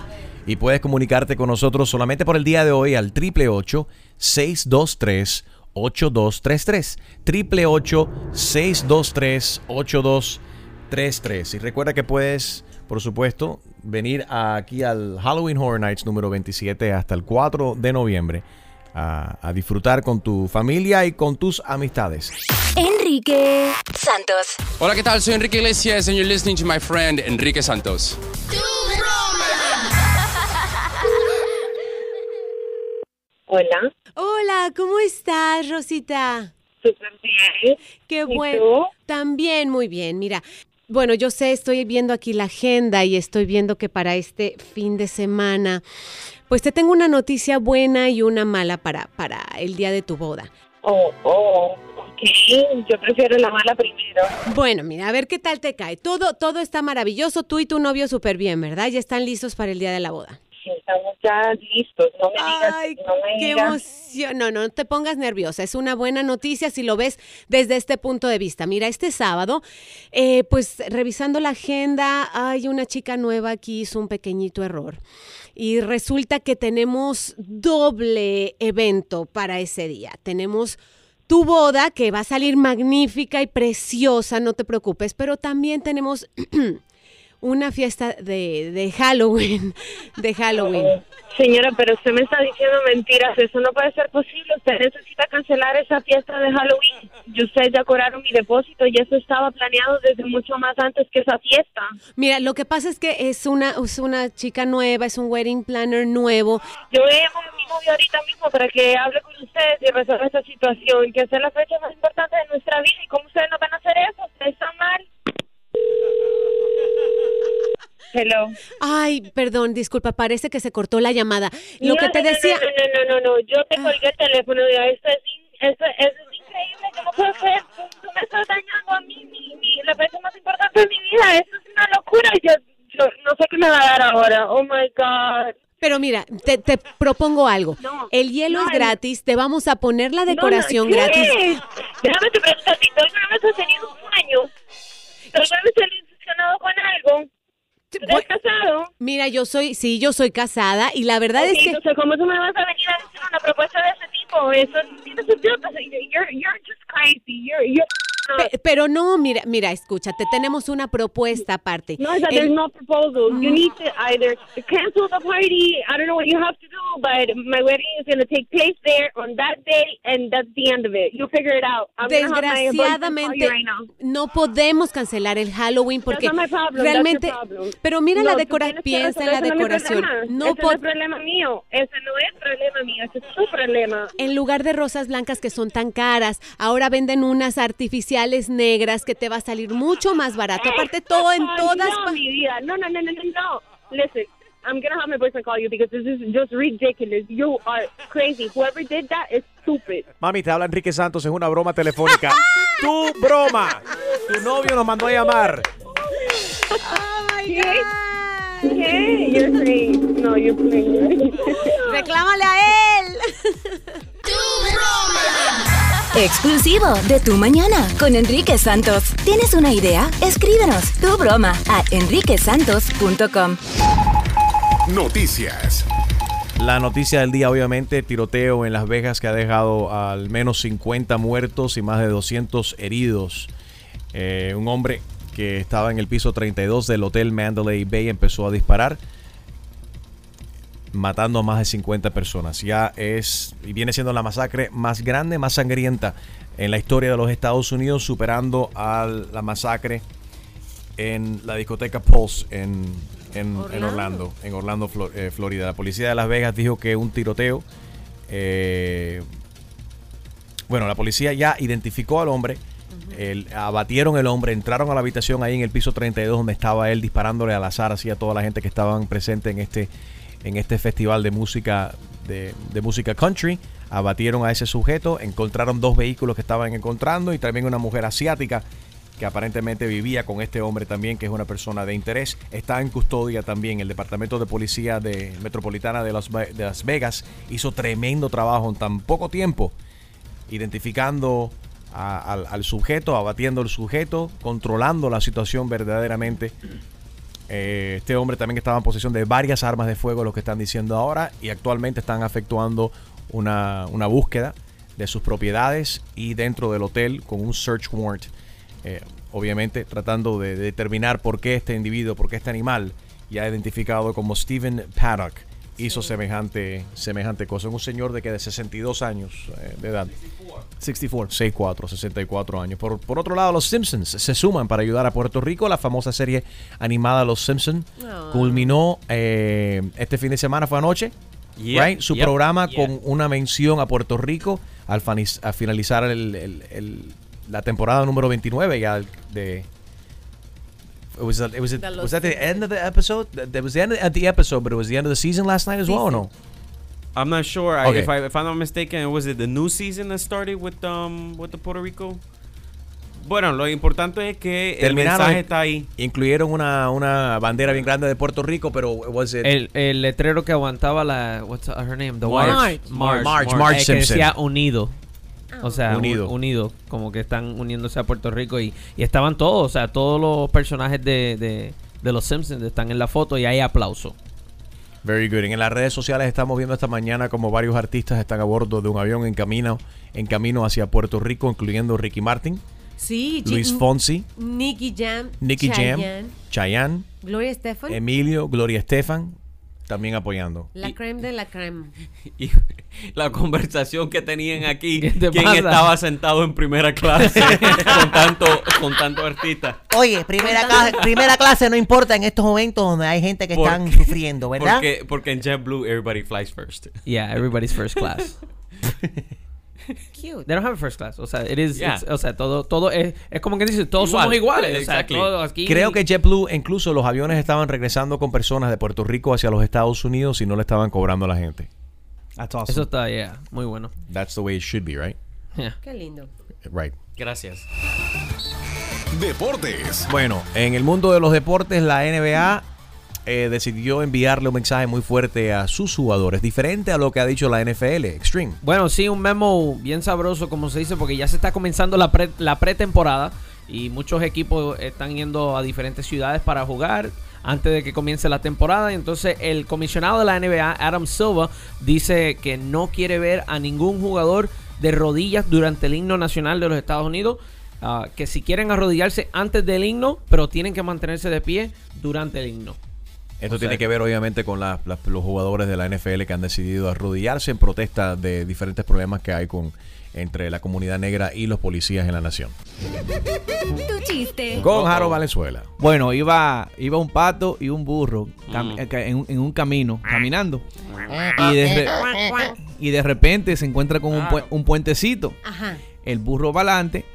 Y puedes comunicarte con nosotros solamente por el día de hoy al 888-623-8233. 888-623-8233. Y recuerda que puedes, por supuesto, venir aquí al Halloween Horror Nights número 27 hasta el 4 de noviembre a, a disfrutar con tu familia y con tus amistades. Enrique Santos. Hola, ¿qué tal? Soy Enrique Iglesias and you're listening to my friend Enrique Santos. Hola. Hola, ¿cómo estás, Rosita? Súper bien. Qué ¿Y bueno. tú? También muy bien. Mira, bueno, yo sé, estoy viendo aquí la agenda y estoy viendo que para este fin de semana, pues te tengo una noticia buena y una mala para, para el día de tu boda. Oh, oh, ok. Yo prefiero la mala primero. Bueno, mira, a ver qué tal te cae. Todo, todo está maravilloso. Tú y tu novio súper bien, ¿verdad? Ya están listos para el día de la boda. Sí, estamos ya listos. No me digas, no me Qué digas. emoción. No, no te pongas nerviosa. Es una buena noticia si lo ves desde este punto de vista. Mira, este sábado, eh, pues revisando la agenda, hay una chica nueva que hizo un pequeñito error. Y resulta que tenemos doble evento para ese día. Tenemos tu boda, que va a salir magnífica y preciosa, no te preocupes, pero también tenemos una fiesta de, de Halloween. De Halloween. Señora, pero usted me está diciendo mentiras. Eso no puede ser posible. Usted necesita cancelar esa fiesta de Halloween. Y ustedes ya cobraron mi depósito y eso estaba planeado desde mucho más antes que esa fiesta. Mira, lo que pasa es que es una, es una chica nueva, es un wedding planner nuevo. Yo llamo a mi novio ahorita mismo para que hable con ustedes y resuelva esta situación, que es la fecha más importante de nuestra vida. ¿Y cómo ustedes no van a hacer eso? Ustedes están mal. Hello. Ay, perdón, disculpa, parece que se cortó la llamada. Lo que No, te no, no, decía... No, no, no, no, no, yo te colgué el teléfono. Ya, esto es, in- esto, esto es increíble. Yo no puedo creer. Tú, tú me estás dañando a mí, mi, mi, la fecha más importante de mi vida. Esto es una locura. Yo, yo no sé qué me va a dar ahora. Oh my God. Pero mira, te, te propongo algo. el hielo no, es gratis, te vamos a poner la decoración No, no, gratis. Déjame te preguntar, si tú alguna vez has tenido un sueño, ¿tú alguna vez te has ilusionado con algo? ¿Tú estás casado? Mira, yo soy, sí, yo soy casada y la verdad es que... entonces, ¿cómo tú me vas a venir a decir una propuesta de ese tipo? Eso no tiene sentido. pues, You're, you're just crazy. You're, you're... Pe- pero no, mira, mira, escúchate, tenemos una propuesta aparte. No, that there's no proposal. You need to either cancel the party. I don't know what you have to do, but my wedding is going to take place there on that day, and that's the end of it. You figure it out. I'm Desgraciadamente right now. no podemos cancelar el Halloween porque That's not my problem, realmente pero mira No, la decoración, piensa en la decoración. No Ese no es problema mío. Ese no es problema mío. Ese es tu problema. en lugar de rosas blancas que son tan caras, ahora venden unas artificiales negras que te va a salir mucho más barato. Aparte todo en todas no, mi vida. No, no, no, no, no. Listen, I'm gonna have my boyfriend call you because this is just ridiculous. You are crazy. Whoever did that is stupid. Mami, te habla Enrique Santos en una broma telefónica. ¡Tu broma! Tu novio nos mandó a llamar. ¿Qué? ¿Qué? You're crazy. No, you're playing. Reclámale a él. Exclusivo de Tu Mañana con Enrique Santos. ¿Tienes una idea? Escríbenos tu broma a enriquesantos.com. Noticias. La noticia del día, obviamente, tiroteo en Las Vegas que ha dejado al menos 50 muertos y más de 200 heridos. Eh, un hombre que estaba en el piso 32 del Hotel Mandalay Bay empezó a disparar, matando a más de 50 personas. Ya es y viene siendo la masacre más grande, más sangrienta en la historia de los Estados Unidos, superando a la masacre en la discoteca Pulse en, en- en Orlando, en Orlando, eh, Florida. La policía de Las Vegas dijo que un tiroteo. eh, bueno, la policía ya identificó al hombre. el- abatieron el hombre, entraron a la habitación ahí en el piso 32 donde estaba él disparándole al azar así a toda la gente que estaban presentes en este, en este festival de música de, música country. Abatieron a ese sujeto, encontraron dos vehículos que estaban encontrando y también una mujer asiática que aparentemente vivía con este hombre también, que es una persona de interés. Está en custodia también. El Departamento de Policía de Metropolitana de Las, Vegas hizo tremendo trabajo en tan poco tiempo, identificando al, al sujeto, abatiendo al sujeto, controlando la situación verdaderamente. Eh, este hombre también estaba en posesión de varias armas de fuego, lo que están diciendo ahora, y actualmente están efectuando una, una búsqueda de sus propiedades y dentro del hotel con un search warrant. Eh, obviamente tratando de, de determinar por qué este individuo, por qué este animal, ya identificado como Stephen Paddock, hizo semejante, semejante cosa. Un señor de que de 62 años eh, de edad. 64. 64, 64 años. Por, por otro lado, los Simpsons se suman para ayudar a Puerto Rico. La famosa serie animada Los Simpsons culminó eh, este fin de semana, fue anoche. Right? Su programa con una mención a Puerto Rico al, finalizar el- el- el- la temporada número 29 ya de It was, it was, los was that the end of the episode? That was the end of the episode, but it was the end of the season last night as well, or no? I'm not sure. I, Okay. if I if I'm not mistaken, was it the new season that started with um with the Puerto Rico? Bueno, lo importante es que el mensaje está ahí. Incluyeron una, una bandera bien grande de Puerto Rico, pero was it- El, el letrero que aguantaba la. What's her name? The March. March. March, March Eh, que Simpson. decía unido. O sea, Unido. unido. unido. Como que están uniéndose a Puerto Rico. Y, y estaban todos, o sea, todos los personajes de, de, de los Simpsons están en la foto y hay aplauso. Very good. En las redes sociales estamos viendo esta mañana como varios artistas están a bordo de un avión en camino, en camino hacia Puerto Rico, incluyendo Ricky Martin, Sí, Luis Fonsi, Nicky Jam. Nicky Jam, Chayanne, Chayanne, Gloria Estefan. Emilio, Gloria Estefan, también apoyando. La creme de la creme. Y la conversación que tenían aquí, te quién pasa? estaba sentado en primera clase con tanto con tanto artista. Oye, primera clase, primera clase no importa en estos momentos donde hay gente que Porque- están sufriendo, ¿verdad? Porque, porque en JetBlue everybody flies first. Yeah, everybody's first class. Cute. They don't have a first class. O sea, it is, Yeah. o sea, todo, todo es, es como que dice, todos Igual. somos iguales. O sea, Exactly. aquí. Creo que JetBlue, incluso los aviones estaban regresando con personas de Puerto Rico hacia los Estados Unidos y no le estaban cobrando a la gente. That's awesome. Eso está, yeah, muy bueno. That's the way it should be, right? Yeah. Qué lindo. Right. Gracias. Deportes. Bueno, en el mundo de los deportes, la NBA eh, decidió enviarle un mensaje muy fuerte a sus jugadores, diferente a lo que ha dicho la NFL, Extreme. Bueno, sí, un memo bien sabroso, como se dice, porque ya se está comenzando la, pre- la pretemporada y muchos equipos están yendo a diferentes ciudades para jugar antes de que comience la temporada. Entonces el comisionado de la NBA, Adam Silva, dice que no quiere ver a ningún jugador de rodillas durante el himno nacional de los Estados Unidos. ah, que si quieren arrodillarse antes del himno, pero tienen que mantenerse de pie durante el himno. Esto O sea, tiene que ver obviamente con la- la- los jugadores de la NFL que han decidido arrodillarse en protesta de diferentes problemas que hay con entre la comunidad negra y los policías en la nación. Tu chiste. Con Jaro Valenzuela. Bueno, iba, iba un pato y un burro cam- Mm. eh, que- en, un- en un camino, caminando. Y de, re- y de repente se encuentra con un, un puentecito. Ajá. El burro va adelante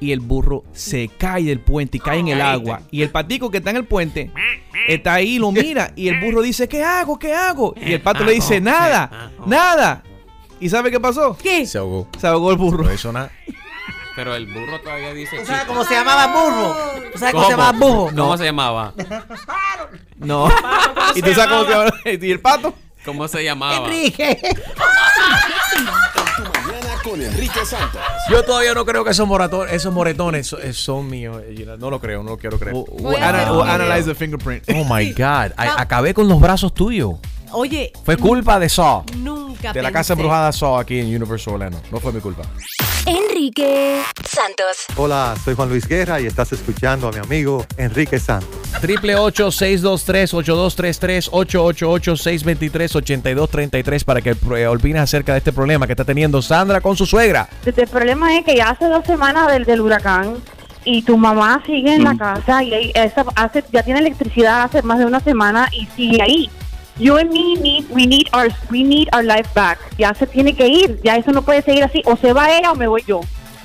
y el burro se cae del puente y cae en el agua. Y el patico que está en el puente está ahí, lo mira. Y el burro dice, ¿qué hago? ¿Qué hago? Y el pato le dice, nada, nada. ¿Y sabe qué pasó? ¿Qué? Se ahogó. Se ahogó el burro. No hizo nada. Pero el burro todavía dice ¿Tú sabes cómo se llamaba burro? ¿Tú sabes cómo, se llamaba burro? ¿Cómo se llamaba? No. ¿Y tú sabes cómo se llama? ¿Y el pato? ¿Cómo se llamaba? Enrique. Mañana con Enrique Santos. Yo todavía no creo que esos, moratones, esos moretones eh, son míos. eh. No lo creo, no lo quiero creer. Ana- analyze the fingerprint. Oh my God. Ah. Acabé con los brazos tuyos. Oye, Fue culpa de Saw. nunca De la casa embrujada Saw aquí en Universal Orlando. No fue mi culpa. Enrique Santos. Hola, soy Juan Luis Guerra y estás escuchando a mi amigo Enrique Santos. Triple 623 888 623 8233 para que eh, opines acerca de este problema que está teniendo Sandra con su suegra. El problema es que ya hace dos semanas del, del huracán y tu mamá sigue en la casa y esa hace, ya tiene electricidad hace más de una semana y sigue ahí. You and me need, we need our, we need our life back. Ya se tiene que ir, ya eso no puede seguir así. O se va ella o me voy yo.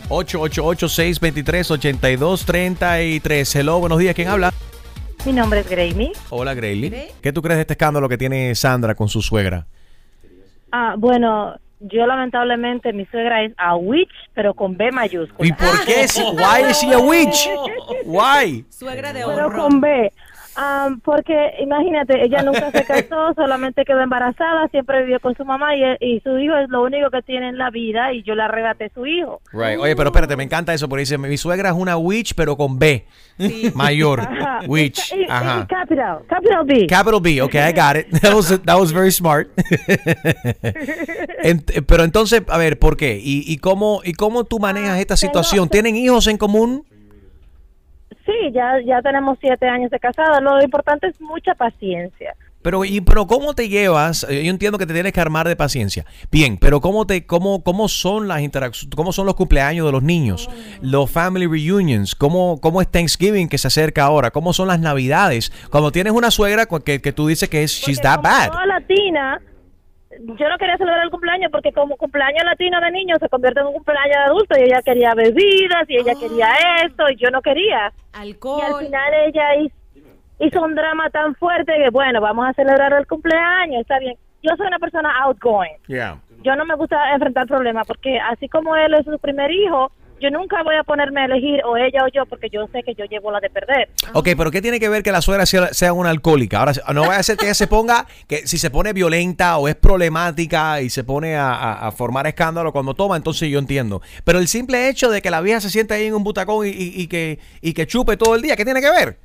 888 623 8233 Hello, buenos días. ¿Quién habla? Mi nombre es Gracie. Hola, Grayley. ¿Qué tú crees de este escándalo que tiene Sandra con su suegra? Ah, bueno, yo lamentablemente mi suegra es a witch, pero con B mayúscula. ¿Y por qué? Why is she a witch? Why? Suegra de Pero oro. con B. Ah, porque imagínate, ella nunca se casó, solamente quedó embarazada, siempre vivió con su mamá y, y su hijo es lo único que tiene en la vida y yo le arrebaté su hijo. Right. Oye, pero espérate, me encanta eso porque dice, mi suegra es una witch, pero con B. Mayor. Ajá. Witch. Y- y- y Ajá. capital, capital B. Capital B, okay, I got it. That was, that was very smart. Ent- pero entonces, a ver, ¿por qué? ¿Y, y cómo, ¿Y cómo tú manejas esta situación? ¿Tienen hijos en común? Sí, ya, ya tenemos siete años de casada. Lo importante es mucha paciencia. Pero, y, pero ¿cómo te llevas? Eh, Yo entiendo que te tienes que armar de paciencia. Bien, pero ¿cómo, te, cómo, cómo son las interacciones? ¿Cómo son los cumpleaños de los niños? Los family reunions. ¿Cómo, ¿Cómo es Thanksgiving que se acerca ahora? ¿Cómo son las navidades? Cuando tienes una suegra que, que tú dices que es she's that bad. Toda latina, yo no quería celebrar el cumpleaños porque como cumpleaños latino de niños se convierte en un cumpleaños de adulto y ella quería bebidas y ella quería esto y yo no quería. Alcohol. Y al final ella hizo, hizo un drama tan fuerte que bueno, vamos a celebrar el cumpleaños, está bien. Yo soy una persona outgoing. Yeah. Yo no me gusta enfrentar problemas porque así como él es su primer hijo, yo nunca voy a ponerme a elegir o ella o yo porque yo sé que yo llevo la de perder. Ok, pero ¿qué tiene que ver que la suegra sea, sea una alcohólica? Ahora, no vaya a ser que ella se ponga, que si se pone violenta o es problemática y se pone a, a- formar escándalo cuando toma, entonces yo entiendo. Pero el simple hecho de que la vieja se siente ahí en un butacón y que, y que chupe todo el día, ¿qué tiene que ver?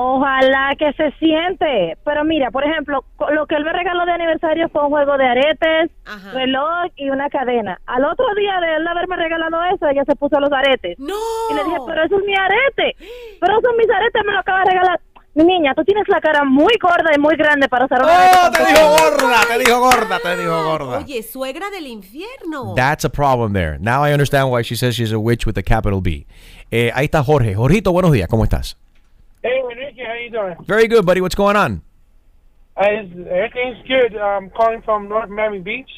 Ojalá que se siente. Pero mira, por ejemplo, lo que él me regaló de aniversario fue un juego de aretes, reloj y una cadena. Al otro día de él haberme regalado eso, ella se puso los aretes. No. Y le dije, pero eso es mi arete. Pero esos mis aretes me lo acaba de regalar. Mi niña, tú tienes la cara muy gorda y muy grande para usar una ¡Oh, te dijo gorda! Te dijo gorda, te dijo gorda. Oye, suegra del infierno. That's a problem there. Now I understand why she says she's a witch with a capital B. Eh, ahí está Jorge. Jorgito, buenos días. ¿Cómo estás? Hey, Enrique, how you doing? Very good, buddy. What's going on? Uh, everything's good. I'm calling from North Miami Beach.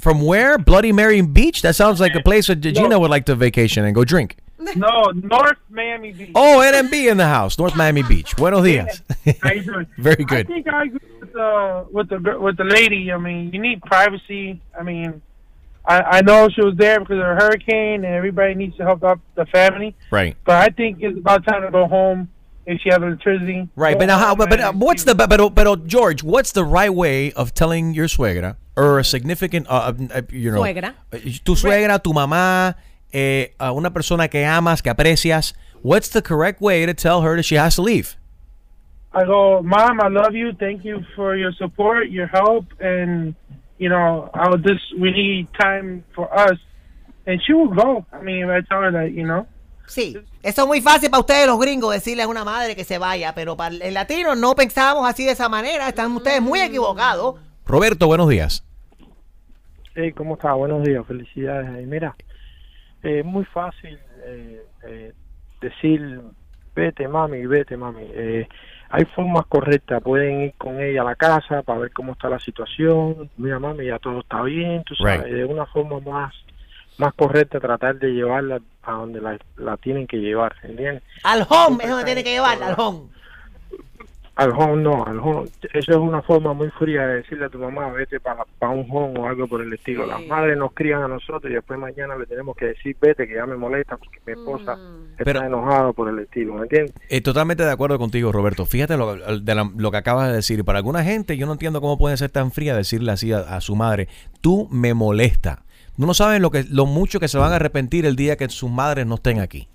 From where? Bloody Mary Beach? That sounds like a place where Gina would like to vacation and go drink. No, North Miami Beach. Oh, NMB in the house. North Miami Beach. Buenos días. How you doing? Very good. I think I agree with, uh, with the with the lady. I mean, you need privacy. I mean, I I know she was there because of a hurricane, and everybody needs to help out the family. Right. But I think it's about time to go home if she has electricity. Right, but now how? But, but uh, what's the? But, but, but George, what's the right way of telling your suegra or a significant, uh, uh, you know, Suegra. uh, tu suegra, tu mamá, eh, a una persona que amas, que aprecias? What's the correct way to tell her that she has to leave? I go, Mom, I love you. Thank you for your support, your help, and you know, I will just we need time for us. And she will go. I mean, if I tell her that, you know. Sí, eso es muy fácil para ustedes los gringos decirle a una madre que se vaya, pero para el latino no pensamos así de esa manera, están ustedes muy equivocados. Roberto, buenos días. Hey, ¿cómo está? Buenos días, felicidades. ahí. mira, eh, es muy fácil eh, eh, decir, vete mami, vete mami. Eh, hay formas correctas, pueden ir con ella a la casa para ver cómo está la situación. Mira mami, ya todo está bien, tú sabes, Right. de una forma más más correcta tratar de llevarla a donde la, la tienen que llevar, ¿entiendes? Al home es donde tiene que llevarla, al home. Al home no, al home. Eso es una forma muy fría de decirle a tu mamá, vete para, para un home o algo por el estilo. Las madres nos crían a nosotros y después mañana le tenemos que decir, vete, que ya me molesta porque mi esposa está Pero- enojada por el estilo, ¿me entiendes? Eh, totalmente de acuerdo contigo, Roberto. Fíjate lo, de la- lo que acabas de decir. Para alguna gente, yo no entiendo cómo puede ser tan fría decirle así a, a su madre, tú me molesta. No saben lo, que, lo mucho que se van a arrepentir el día que sus madres no estén aquí.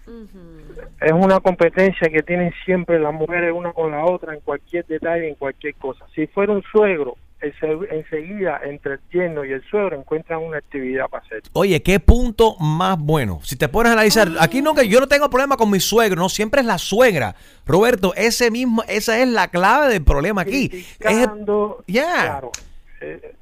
Es una competencia que tienen siempre las mujeres una con la otra en cualquier detalle, en cualquier cosa. Si fuera un suegro, enseguida entre el yerno y el suegro encuentran una actividad para hacer. Oye, qué punto más bueno. Si te pones a analizar, aquí no que yo no tengo problema con mi suegro, no siempre es la suegra. Roberto, ese mismo, esa es la clave del problema aquí. Es- Criticando, Yeah. claro. Eh,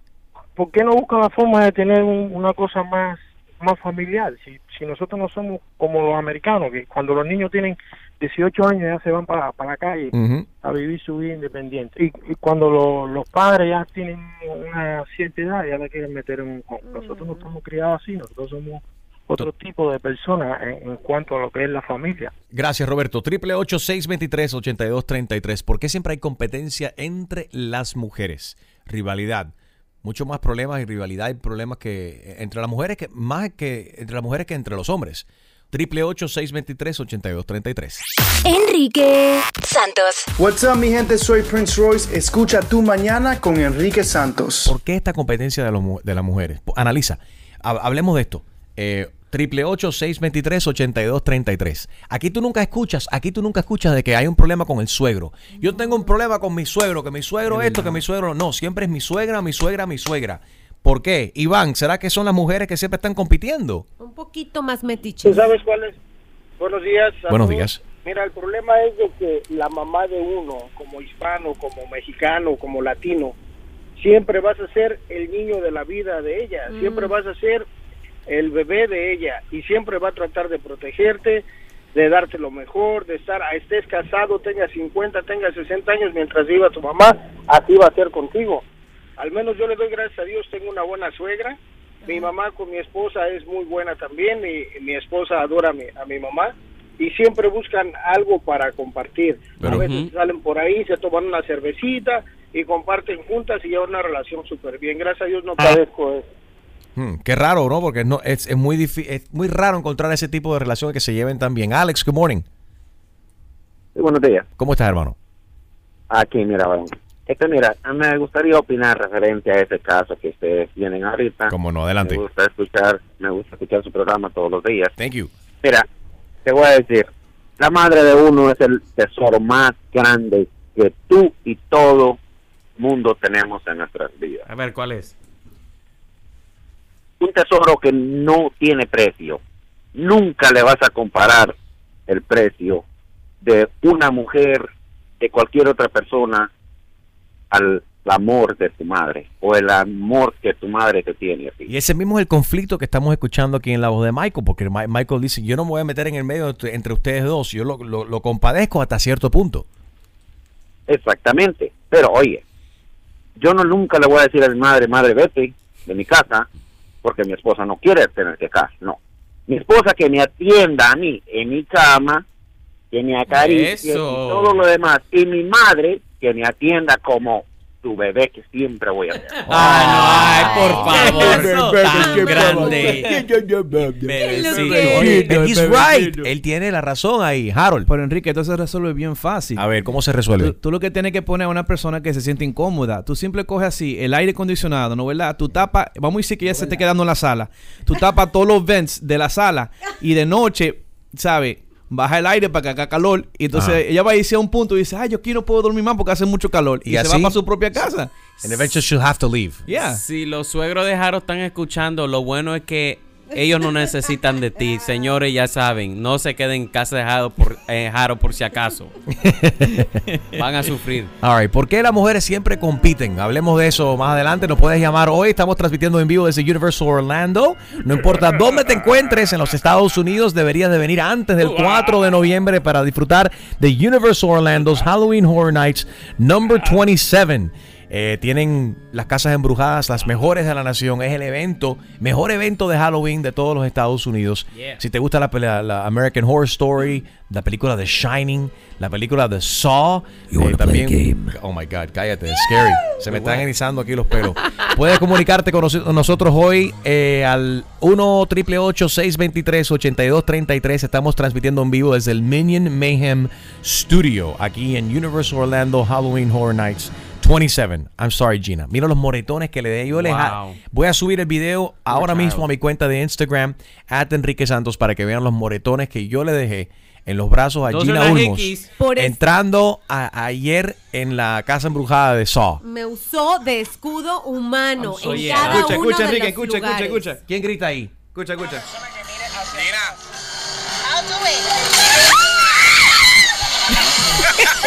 ¿Por qué no buscan la forma de tener un- una cosa más más familiar? Si, si nosotros no somos como los americanos, que cuando los niños tienen 18 años ya se van para, para la calle a vivir su vida independiente. Y, y cuando lo- los padres ya tienen una cierta edad, ya la quieren meter en un. Nosotros no estamos criados así, nosotros somos otro tipo de personas en, en cuanto a lo que es la familia. Gracias, Roberto. Triple 8233 ¿Por qué siempre hay competencia entre las mujeres? Rivalidad. Mucho más problemas y rivalidad y problemas que entre las mujeres que más que entre las mujeres que entre los hombres. Triple 8233 Enrique Santos. What's up, mi gente? Soy Prince Royce. Escucha tu mañana con Enrique Santos. ¿Por qué esta competencia de, los de las mujeres? Analiza. Ha- Hablemos de esto. Eh, Triple 8233 Aquí tú nunca escuchas, aquí tú nunca escuchas de que hay un problema con el suegro. Yo tengo un problema con mi suegro, que mi suegro esto, que mi suegro no. Siempre es mi suegra, mi suegra, mi suegra. ¿Por qué? Iván, ¿será que son las mujeres que siempre están compitiendo? Un poquito más metiche. ¿Tú sabes cuál es? Buenos días. Buenos días. Mira, el problema es de que la mamá de uno, como hispano, como mexicano, como latino, siempre vas a ser el niño de la vida de ella, siempre vas a ser el bebé de ella y siempre va a tratar de protegerte, de darte lo mejor, de estar, a- estés casado, tengas 50, tengas 60 años mientras viva tu mamá, así va a ser contigo. Al menos yo le doy gracias a Dios, tengo una buena suegra. Mi mamá con mi esposa es muy buena también y mi esposa adora a mi, a mi mamá y siempre buscan algo para compartir. Pero- a veces salen por ahí, se toman una cervecita y comparten juntas y llevan una relación súper bien. Gracias a Dios no padezco eso. Hmm, qué raro, ¿no? Porque no, es, es muy es muy raro encontrar ese tipo de relaciones que se lleven tan bien. Alex, good morning. buenos días. ¿Cómo estás, hermano? Aquí, mira, bueno. Es que, mira, me gustaría opinar referente a ese caso que ustedes tienen ahorita. Cómo no, adelante. Me gusta escuchar, me gusta escuchar su programa todos los días. Thank you. Mira, te voy a decir, la madre de uno es el tesoro más grande que tú y todo mundo tenemos en nuestras vidas. A ver, ¿cuál es? Un tesoro que no tiene precio. Nunca le vas a comparar el precio de una mujer, de cualquier otra persona, al amor de tu madre o el amor que tu madre te tiene. Y ese mismo es el conflicto que estamos escuchando aquí en la voz de Michael, porque Michael dice, yo no me voy a meter en el medio entre entre ustedes dos, yo lo, lo- lo compadezco hasta cierto punto. Exactamente. Pero oye, yo no nunca le voy a decir a mi madre, madre, vete de mi casa, porque mi esposa no quiere tener que casa. No. Mi esposa que me atienda a mí en mi cama, que me acaricie y todo lo demás. Y mi madre que me atienda como tu bebé que siempre voy a ser. Ay, por favor. Tan grande. He's right. Él tiene la razón ahí, Harold. Pero Enrique, esto se resuelve bien fácil. A ver, ¿cómo se resuelve? Tú, tú lo que tienes que poner a una persona que se siente incómoda. Tú siempre coges así el aire acondicionado, ¿no verdad? Tú tapas, vamos a decir que ya se esté quedando en la sala. Tú tapas todos los vents de la sala y de noche, ¿sabes? Baja el aire para que haga calor. Y entonces Ajá. ella va a irse a un punto y dice, ay, yo aquí no puedo dormir más porque hace mucho calor. Y, Y se va para su propia casa. And eventually she'll have to leave. Yeah. Si los suegros de Jaro están escuchando, lo bueno es que ellos no necesitan de ti. Señores, ya saben, no se queden en casa de Jaro por, eh, Jaro por si acaso. Van a sufrir. All right, ¿por qué las mujeres siempre compiten? Hablemos de eso más adelante. Nos puedes llamar hoy. Estamos transmitiendo en vivo desde Universal Orlando. No importa dónde te encuentres en los Estados Unidos, deberías de venir antes del 4 de noviembre para disfrutar de Universal Orlando's Halloween Horror Nights number 27. Eh, tienen las casas embrujadas, las mejores de la nación. Es el evento, mejor evento de Halloween de todos los Estados Unidos. Yeah. Si te gusta la, pelea- la American Horror Story, la película The Shining, la película The Saw, eh, también. Oh my God, cállate, es scary. Se me están erizando aquí los pelos. Puedes comunicarte con nos- nosotros hoy eh, al 1 888 623 8233 Estamos transmitiendo en vivo desde el Minion Mayhem Studio aquí en Universal Orlando Halloween Horror Nights 27. I'm sorry, Gina. Mira los moretones que le dé. Yo les Wow. voy a subir el video ahora child. mismo a mi cuenta de Instagram, at Enrique Santos, para que vean los moretones que yo le dejé en los brazos a Those Gina Ulmos. Por Entrando a- ayer en la casa embrujada de Saw. Me usó de escudo humano en cada escucha, uno escucha, de Enrique, los escucha, escucha, lugares. escucha. ¿Quién grita ahí? Escucha, escucha.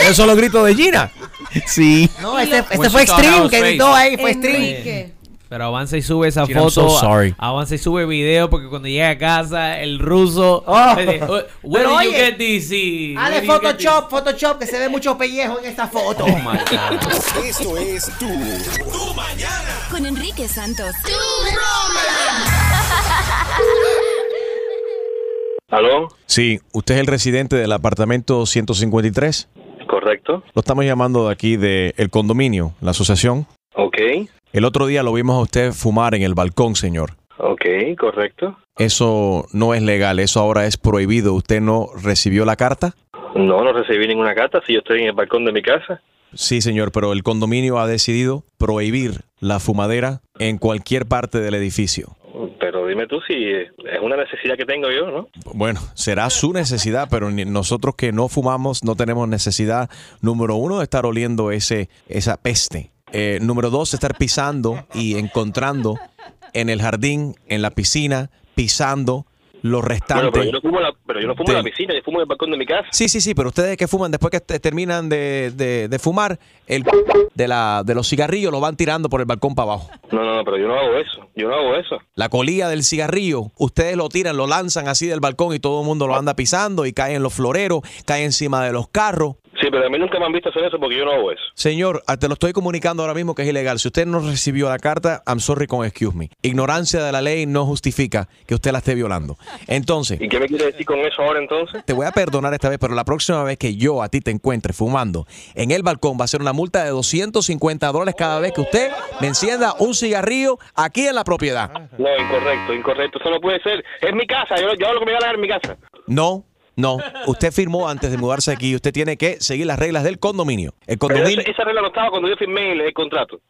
Esos son los gritos de Gina. Sí. No, ese, ese When fue Extreme was que gritó ahí, fue Extreme. Pero avanza y sube esa foto. so sorry. Avanza y sube video porque cuando llega a casa, el ruso. Oh. dice, "Where Pero did you oye, get this? Hale where did you get this?" Photoshop, Photoshop, que se ve mucho pellejo en esta foto. Oh my God. Esto es Tu, tu Mañana. Con Enrique Santos. ¿Aló? Sí, usted es el residente del apartamento 153. Correcto. Lo estamos llamando de aquí del condominio, la asociación. Ok. El otro día lo vimos a usted fumar en el balcón, señor. Ok, correcto. Eso no es legal, eso ahora es prohibido. ¿Usted no recibió la carta? No, no recibí ninguna carta si yo estoy en el balcón de mi casa. Sí, señor, pero el condominio ha decidido prohibir la fumadera en cualquier parte del edificio. Pero dime tú si es una necesidad que tengo yo, ¿no? Bueno, será su necesidad, pero nosotros que no fumamos no tenemos necesidad, número uno, de estar oliendo ese, esa peste. Eh, número dos, estar pisando y encontrando en el jardín, en la piscina, pisando los Bueno, restantes. pero yo no fumo, en la, pero yo no fumo en la piscina, yo fumo en el balcón de mi casa. Sí, sí, sí, pero ustedes que fuman, después que te- terminan de, de- de fumar, el de, la, de los cigarrillos lo van tirando por el balcón para abajo. No, no, no, pero yo no hago eso. Yo no hago eso. La colilla del cigarrillo, ustedes lo tiran, lo lanzan así del balcón y todo el mundo lo anda pisando y cae en los floreros, cae encima de los carros. Pero a mí nunca me han visto hacer eso porque yo no hago eso. Señor, ah, te lo estoy comunicando ahora mismo que es ilegal. Si usted no recibió la carta, I'm sorry con excuse me. Ignorancia de la ley no justifica que usted la esté violando. Entonces, ¿Y qué me quiere decir con eso ahora entonces? te voy a perdonar esta vez, pero la próxima vez que yo a ti te encuentre fumando en el balcón va a ser una multa de 250 dólares cada vez que usted me encienda un cigarrillo aquí en la propiedad. No, incorrecto, incorrecto. Eso no puede ser. Es mi casa. Yo, yo lo que me da la gana en mi casa. No, no. Usted firmó antes de mudarse aquí. Usted tiene que seguir las reglas del condominio. El Pero condominio. esa, esa regla no estaba cuando yo firmé el, el contrato.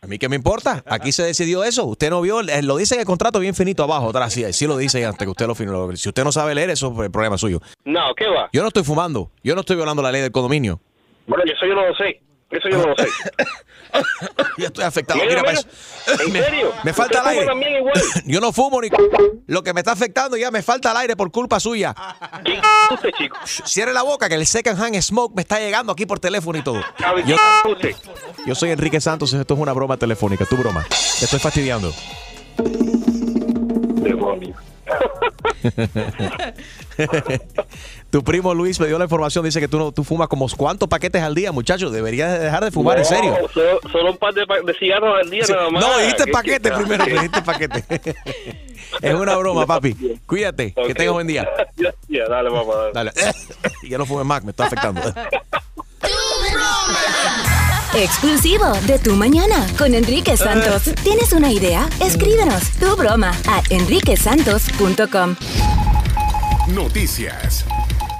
A mí qué me importa. Aquí se decidió eso. Usted no vio, eh, lo dice en el contrato bien finito abajo, atrás. Sí, sí lo dice antes que usted lo firmó. Si usted no sabe leer, eso es el problema suyo. No, ¿qué va? Yo no estoy fumando. Yo no estoy violando la ley del condominio. Bueno, eso yo no lo sé. Eso yo no lo sé. Yo estoy afectado. Mira, Mira, pues, ¿En me- serio? Me falta el ¿Usted fuma aire. Yo no fumo ni. Lo que me está afectando ya me falta el aire por culpa suya. usted, chico? Cierre la boca que el second hand smoke me está llegando aquí por teléfono y todo. Yo, yo soy Enrique Santos, esto es una broma telefónica, tu broma. Te estoy fastidiando. Demonio. tu primo Luis me dio la información, dice que tú, no, tú fumas como cuántos paquetes al día, muchacho. Deberías de dejar de fumar, en serio. Solo, solo un par de, cigarros al día Sí. nada más. No, dijiste ¿Qué paquete chica? primero, dijiste paquete. es una broma, papi. Cuídate, que Ok. tengas buen día. Ya, ya, dale, papá. Dale. ya no fumes más, me está afectando. Exclusivo de Tu Mañana con Enrique Santos. ¿Tienes una idea? Escríbenos tu broma a enriquesantos.com. Noticias.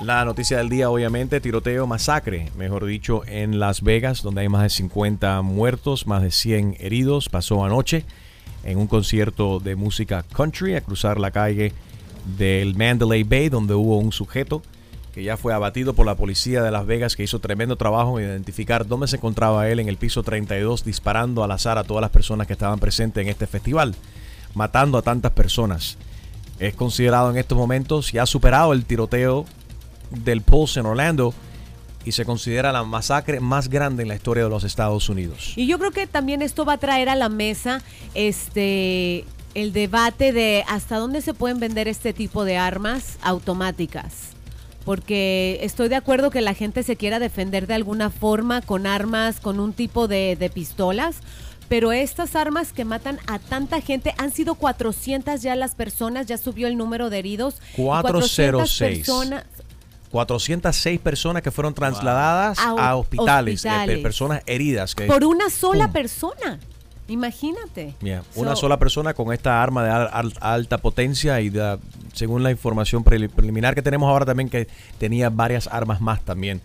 La noticia del día, obviamente, tiroteo, masacre, mejor dicho, en Las Vegas, donde hay más de 50 muertos, más de 100 heridos. Pasó anoche en un concierto de música country a cruzar la calle del Mandalay Bay, donde hubo un sujeto que ya fue abatido por la policía de Las Vegas, que hizo tremendo trabajo en identificar dónde se encontraba él en el piso 32, disparando al azar a todas las personas que estaban presentes en este festival, matando a tantas personas. Es considerado en estos momentos y ha superado el tiroteo del Pulse en Orlando y se considera la masacre más grande en la historia de los Estados Unidos. Y yo creo que también esto va a traer a la mesa este el debate de hasta dónde se pueden vender este tipo de armas automáticas. Porque estoy de acuerdo que la gente se quiera defender de alguna forma con armas, con un tipo de, de pistolas, pero estas armas que matan a tanta gente, han sido 400 ya las personas, ya subió el número de heridos. y 406. personas 406 personas que fueron trasladadas A a, ho- hospitales, eh, hospitales. personas heridas. Que, por una sola persona. Imagínate. Yeah, Una So- sola persona con esta arma de al- al- alta potencia y de- según la información preli- preliminar que tenemos ahora también que tenía varias armas más también.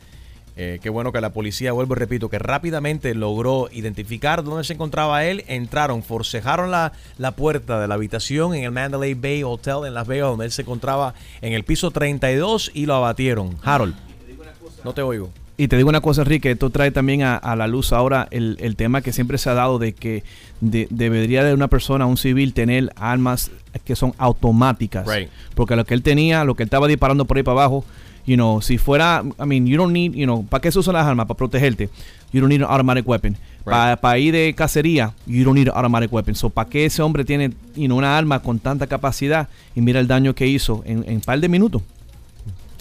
Eh, qué bueno que la policía, vuelvo y repito, que rápidamente logró identificar dónde se encontraba él. Entraron, forcejaron la, la puerta de la habitación en el Mandalay Bay Hotel en Las Vegas, donde él se encontraba en el piso 32 y lo abatieron. Harold, no te oigo. Y te digo una cosa, Enrique, esto trae también a, a la luz ahora el, el tema que siempre se ha dado de que de- debería de una persona, un civil, tener armas que son automáticas. Right. Porque lo que él tenía, lo que él estaba disparando por ahí para abajo, you know, si fuera, I mean, you don't need, you know, ¿para qué se usan las armas? Para protegerte. You don't need an automatic weapon. Para ir de cacería, you don't need an automatic weapon. So, ¿para qué ese hombre tiene you know, una arma con tanta capacidad? Y mira el daño que hizo en un par de minutos.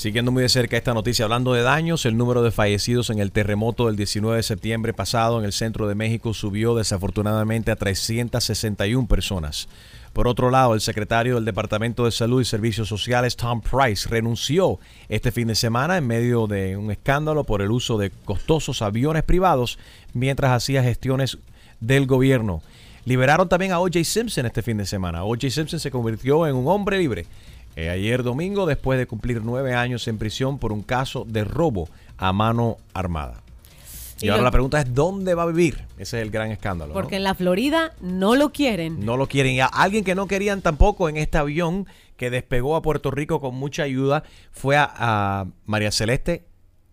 Siguiendo muy de cerca esta noticia, hablando de daños, el número de fallecidos en el terremoto del 19 de septiembre pasado en el centro de México subió desafortunadamente a 361 personas. Por otro lado, el secretario del Departamento de Salud y Servicios Sociales, Tom Price, renunció este fin de semana en medio de un escándalo por el uso de costosos aviones privados mientras hacía gestiones del gobierno. Liberaron también a O.J. Simpson este fin de semana. O.J. Simpson se convirtió en un hombre libre eh, ayer domingo después de cumplir nueve años en prisión por un caso de robo a mano armada. Y Y ahora lo- la pregunta es, ¿dónde va a vivir? Ese es el gran escándalo. ¿no? Porque en la Florida no lo quieren. No lo quieren. Y a alguien que no querían tampoco en este avión que despegó a Puerto Rico con mucha ayuda fue a, a María Celeste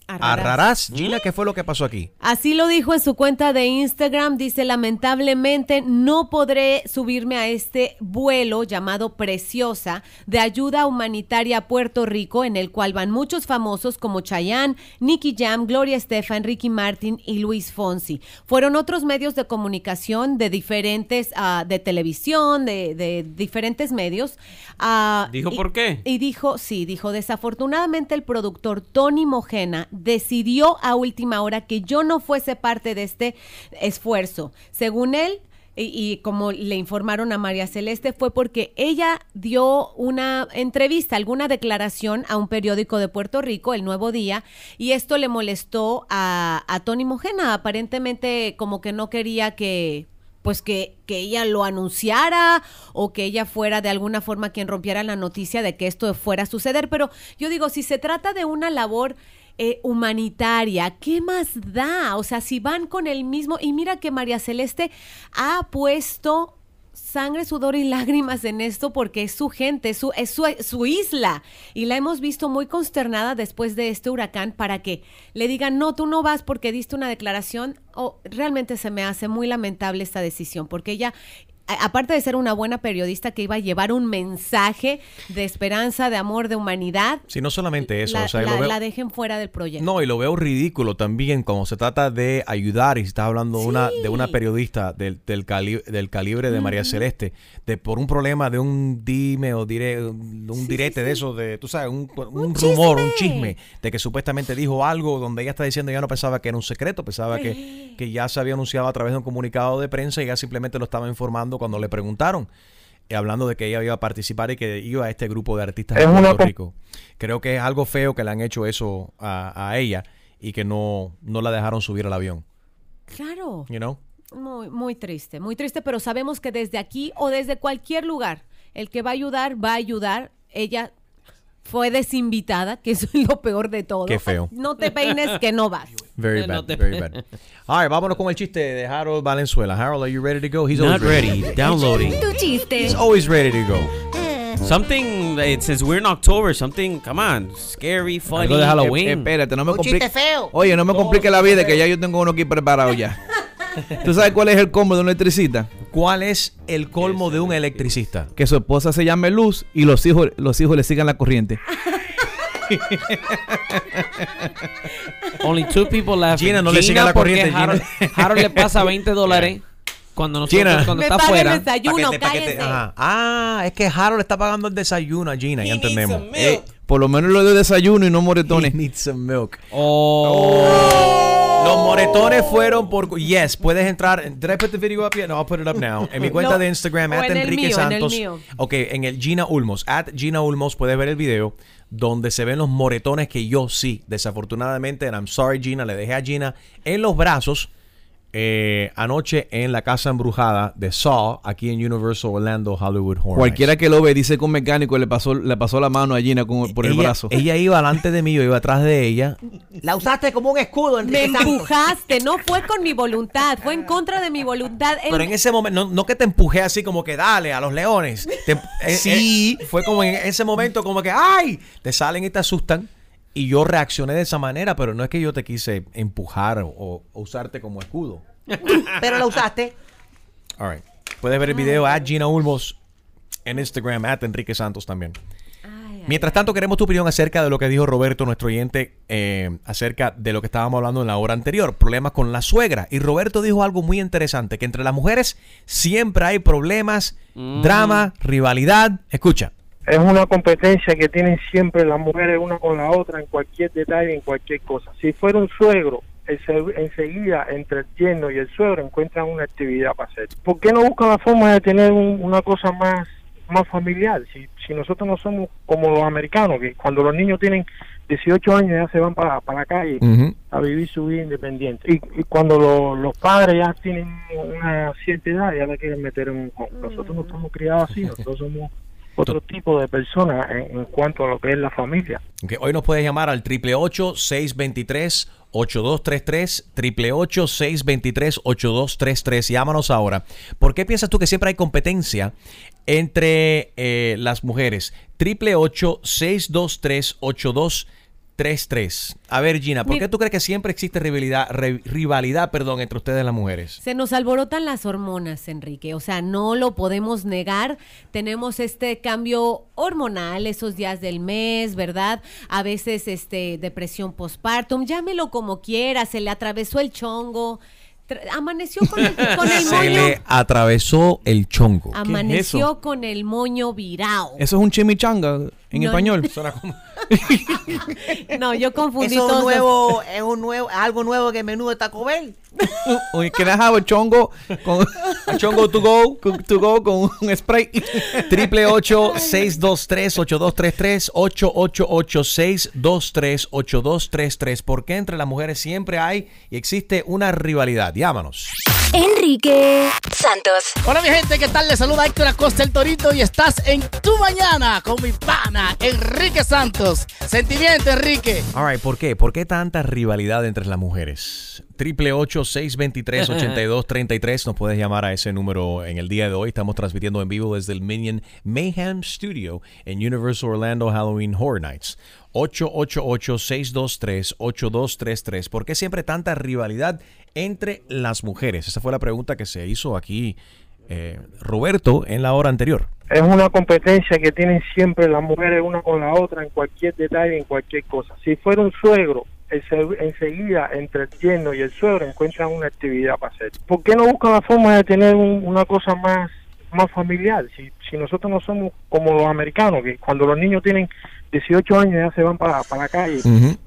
Arrarás. Arrarás. Gina, ¿qué fue lo que pasó aquí? Así lo dijo en su cuenta de Instagram. Dice, lamentablemente no podré subirme a este vuelo llamado Preciosa de ayuda humanitaria a Puerto Rico, en el cual van muchos famosos como Chayanne, Nicky Jam, Gloria Estefan, Ricky Martin y Luis Fonsi. Fueron otros medios de comunicación de diferentes, ah, de televisión, de, de diferentes medios. ah, ¿Dijo y- por qué? y dijo, sí, dijo, desafortunadamente el productor Tony Mojena decidió a última hora que yo no fuese parte de este esfuerzo. Según él, y, como le informaron a María Celeste, fue porque ella dio una entrevista, alguna declaración a un periódico de Puerto Rico, El Nuevo Día, y esto le molestó a, a Tony Mojena. Aparentemente como que no quería que pues que, que ella lo anunciara o que ella fuera de alguna forma quien rompiera la noticia de que esto fuera a suceder. Pero yo digo, si se trata de una labor eh, humanitaria, ¿qué más da? O sea, si van con el mismo... Y mira que María Celeste ha puesto sangre, sudor y lágrimas en esto porque es su gente, es su, es su, su isla. Y la hemos visto muy consternada después de este huracán para que le digan, no, tú no vas porque diste una declaración. Oh, realmente se me hace muy lamentable esta decisión porque ella aparte de ser una buena periodista que iba a llevar un mensaje de esperanza, de amor, de humanidad, Sí, no solamente eso. la, o sea, la- lo veo- la dejen fuera del proyecto. No, y lo veo ridículo también como se trata de ayudar y si estás hablando de una de una periodista del, del, cali- del calibre de María. Celeste, de por un problema de un dime o dire, un direte de eso, de, tú sabes, un, un rumor, un chisme, de que supuestamente dijo algo donde ella está diciendo ya no pensaba que era un secreto, pensaba que, que ya se había anunciado a través de un comunicado de prensa y ella simplemente lo estaba informando cuando le preguntaron. eh, hablando de que ella iba a participar y que iba a este grupo de artistas Es de Puerto Rico. Creo que es algo feo que le han hecho eso a, a ella y que no, no la dejaron subir al avión. Claro. You know? Muy, muy triste, muy triste, pero sabemos que desde aquí o desde cualquier lugar, el que va a ayudar, va a ayudar. Ella fue desinvitada, que eso es lo peor de todo. Qué feo. No te peines que no vas. Very bad, very bad. All right, vámonos con el chiste de Harold Valenzuela. Harold, are you ready to go? He's Not always ready. ready. Downloading. Tu chiste. He's always ready to go. Something, it says we're in October. Something, come on, scary, funny. Algo de Halloween. Eh, espérate, no me Un complique. chiste feo. Oye, no me complique la vida que ya yo tengo uno aquí preparado ya. ¿Tú sabes cuál es el combo de un electricista? ¿Cuál es el colmo de un electricista? Que su esposa se llame Luz y los hijos, los hijos le sigan la corriente. Only two people left. Gina, no le siga la porque corriente, Harold, Gina. Harold le pasa 20 dólares cuando, nosotros, Gina. cuando Me está paga el. Ajá. Ah, es que Harold le está pagando el desayuno a Gina, ya entendemos. Eh, por lo menos lo de desayuno y no moretones. He needs some milk. Oh. Los moretones fueron por. Yes, puedes entrar. Did I put the video up yet? No, I'll put it up now. En mi cuenta No. de Instagram, O at en el Enrique mío, en el Santos. mío. Ok, en el Gina Ulmos. At Gina Ulmos puedes ver el video donde se ven los moretones que yo sí, desafortunadamente, and I'm sorry Gina, le dejé a Gina en los brazos eh, anoche en la casa embrujada de Saw, aquí en Universal Orlando Hollywood Horror. Cualquiera que lo ve dice con mecánico le pasó, le pasó la mano a Gina con- por el ella, brazo. Ella iba delante de mí, yo iba atrás de ella. La usaste como un escudo, Me Santos. empujaste, no fue con mi voluntad, fue en contra de mi voluntad. Pero en ese momento, no, no que te empujé así como que dale a los leones. Te- eh, Sí. eh, fue como en ese momento como que ¡ay! Te salen y te asustan. Y yo reaccioné de esa manera, pero no es que yo te quise empujar o, o usarte como escudo. Pero la usaste. All right. Puedes ver el video a Gina Ulmos en Instagram, at Enrique Santos también. Mientras tanto, queremos tu opinión acerca de lo que dijo Roberto, nuestro oyente, eh, acerca de lo que estábamos hablando en la hora anterior, problemas con la suegra. Y Roberto dijo algo muy interesante, que entre las mujeres siempre hay problemas, drama, rivalidad. Escucha. Es una competencia que tienen siempre las mujeres una con la otra en cualquier detalle, en cualquier cosa. Si fuera un suegro, enseguida entre el yerno y el suegro encuentran una actividad para hacer. ¿Por qué no buscan la forma de tener un- una cosa más más familiar? Si, si nosotros no somos como los americanos, que cuando los niños tienen 18 años ya se van para, para la calle a vivir su vida independiente. Y, y cuando lo- los padres ya tienen una cierta edad, ya la quieren meter en un home. Nosotros no estamos criados así, nosotros somos otro tipo de personas en, en cuanto a lo que es la familia. Ok, hoy nos puedes llamar al 888-623-8233, 888-623-8233. Llámanos ahora. ¿Por qué piensas tú que siempre hay competencia entre eh, las mujeres? 888-623-8233. A ver, Gina, ¿por qué tú crees que siempre existe rivalidad, re- rivalidad perdón, entre ustedes las mujeres? Se nos alborotan las hormonas, Enrique. O sea, no lo podemos negar. Tenemos este cambio hormonal esos días del mes, ¿verdad? A veces este depresión postpartum, llámelo como quiera, se le atravesó el chongo, amaneció con el, con el Se moño, le atravesó el chongo. amaneció con el moño virao. Eso es un chimichanga en No, español. No, yo confundí Eso es un nuevo, es un nuevo, algo nuevo que el menú de Taco Bell. Can have a chongo con a chongo to go, con- to go con un spray? Triple 623 8233 888-623-8233. Porque entre las mujeres siempre hay y existe una rivalidad. Llámanos. Enrique Santos. Hola mi gente, ¿qué tal? Les saluda Héctor Acosta el Torito y estás en Tu Mañana con mi pana Enrique Santos. Sentimiento, Enrique. All right, ¿por qué? ¿Por qué tanta rivalidad entre las mujeres? Triple 623 8233 Nos puedes llamar a ese número en el día de hoy. Estamos transmitiendo en vivo desde el Minion Mayhem Studio en Universal Orlando Halloween Horror Nights. 888-623-8233. ¿Por qué siempre tanta rivalidad entre las mujeres? Esa fue la pregunta que se hizo aquí eh, Roberto en la hora anterior. Es una competencia que tienen siempre las mujeres una con la otra en cualquier detalle, en cualquier cosa. Si fuera un suegro, enseguida entre el yerno y el suegro encuentran una actividad para hacer. ¿Por qué no buscan la forma de tener un- una cosa más, más familiar? Si, si nosotros no somos como los americanos, que cuando los niños tienen 18 años ya se van para, para la calle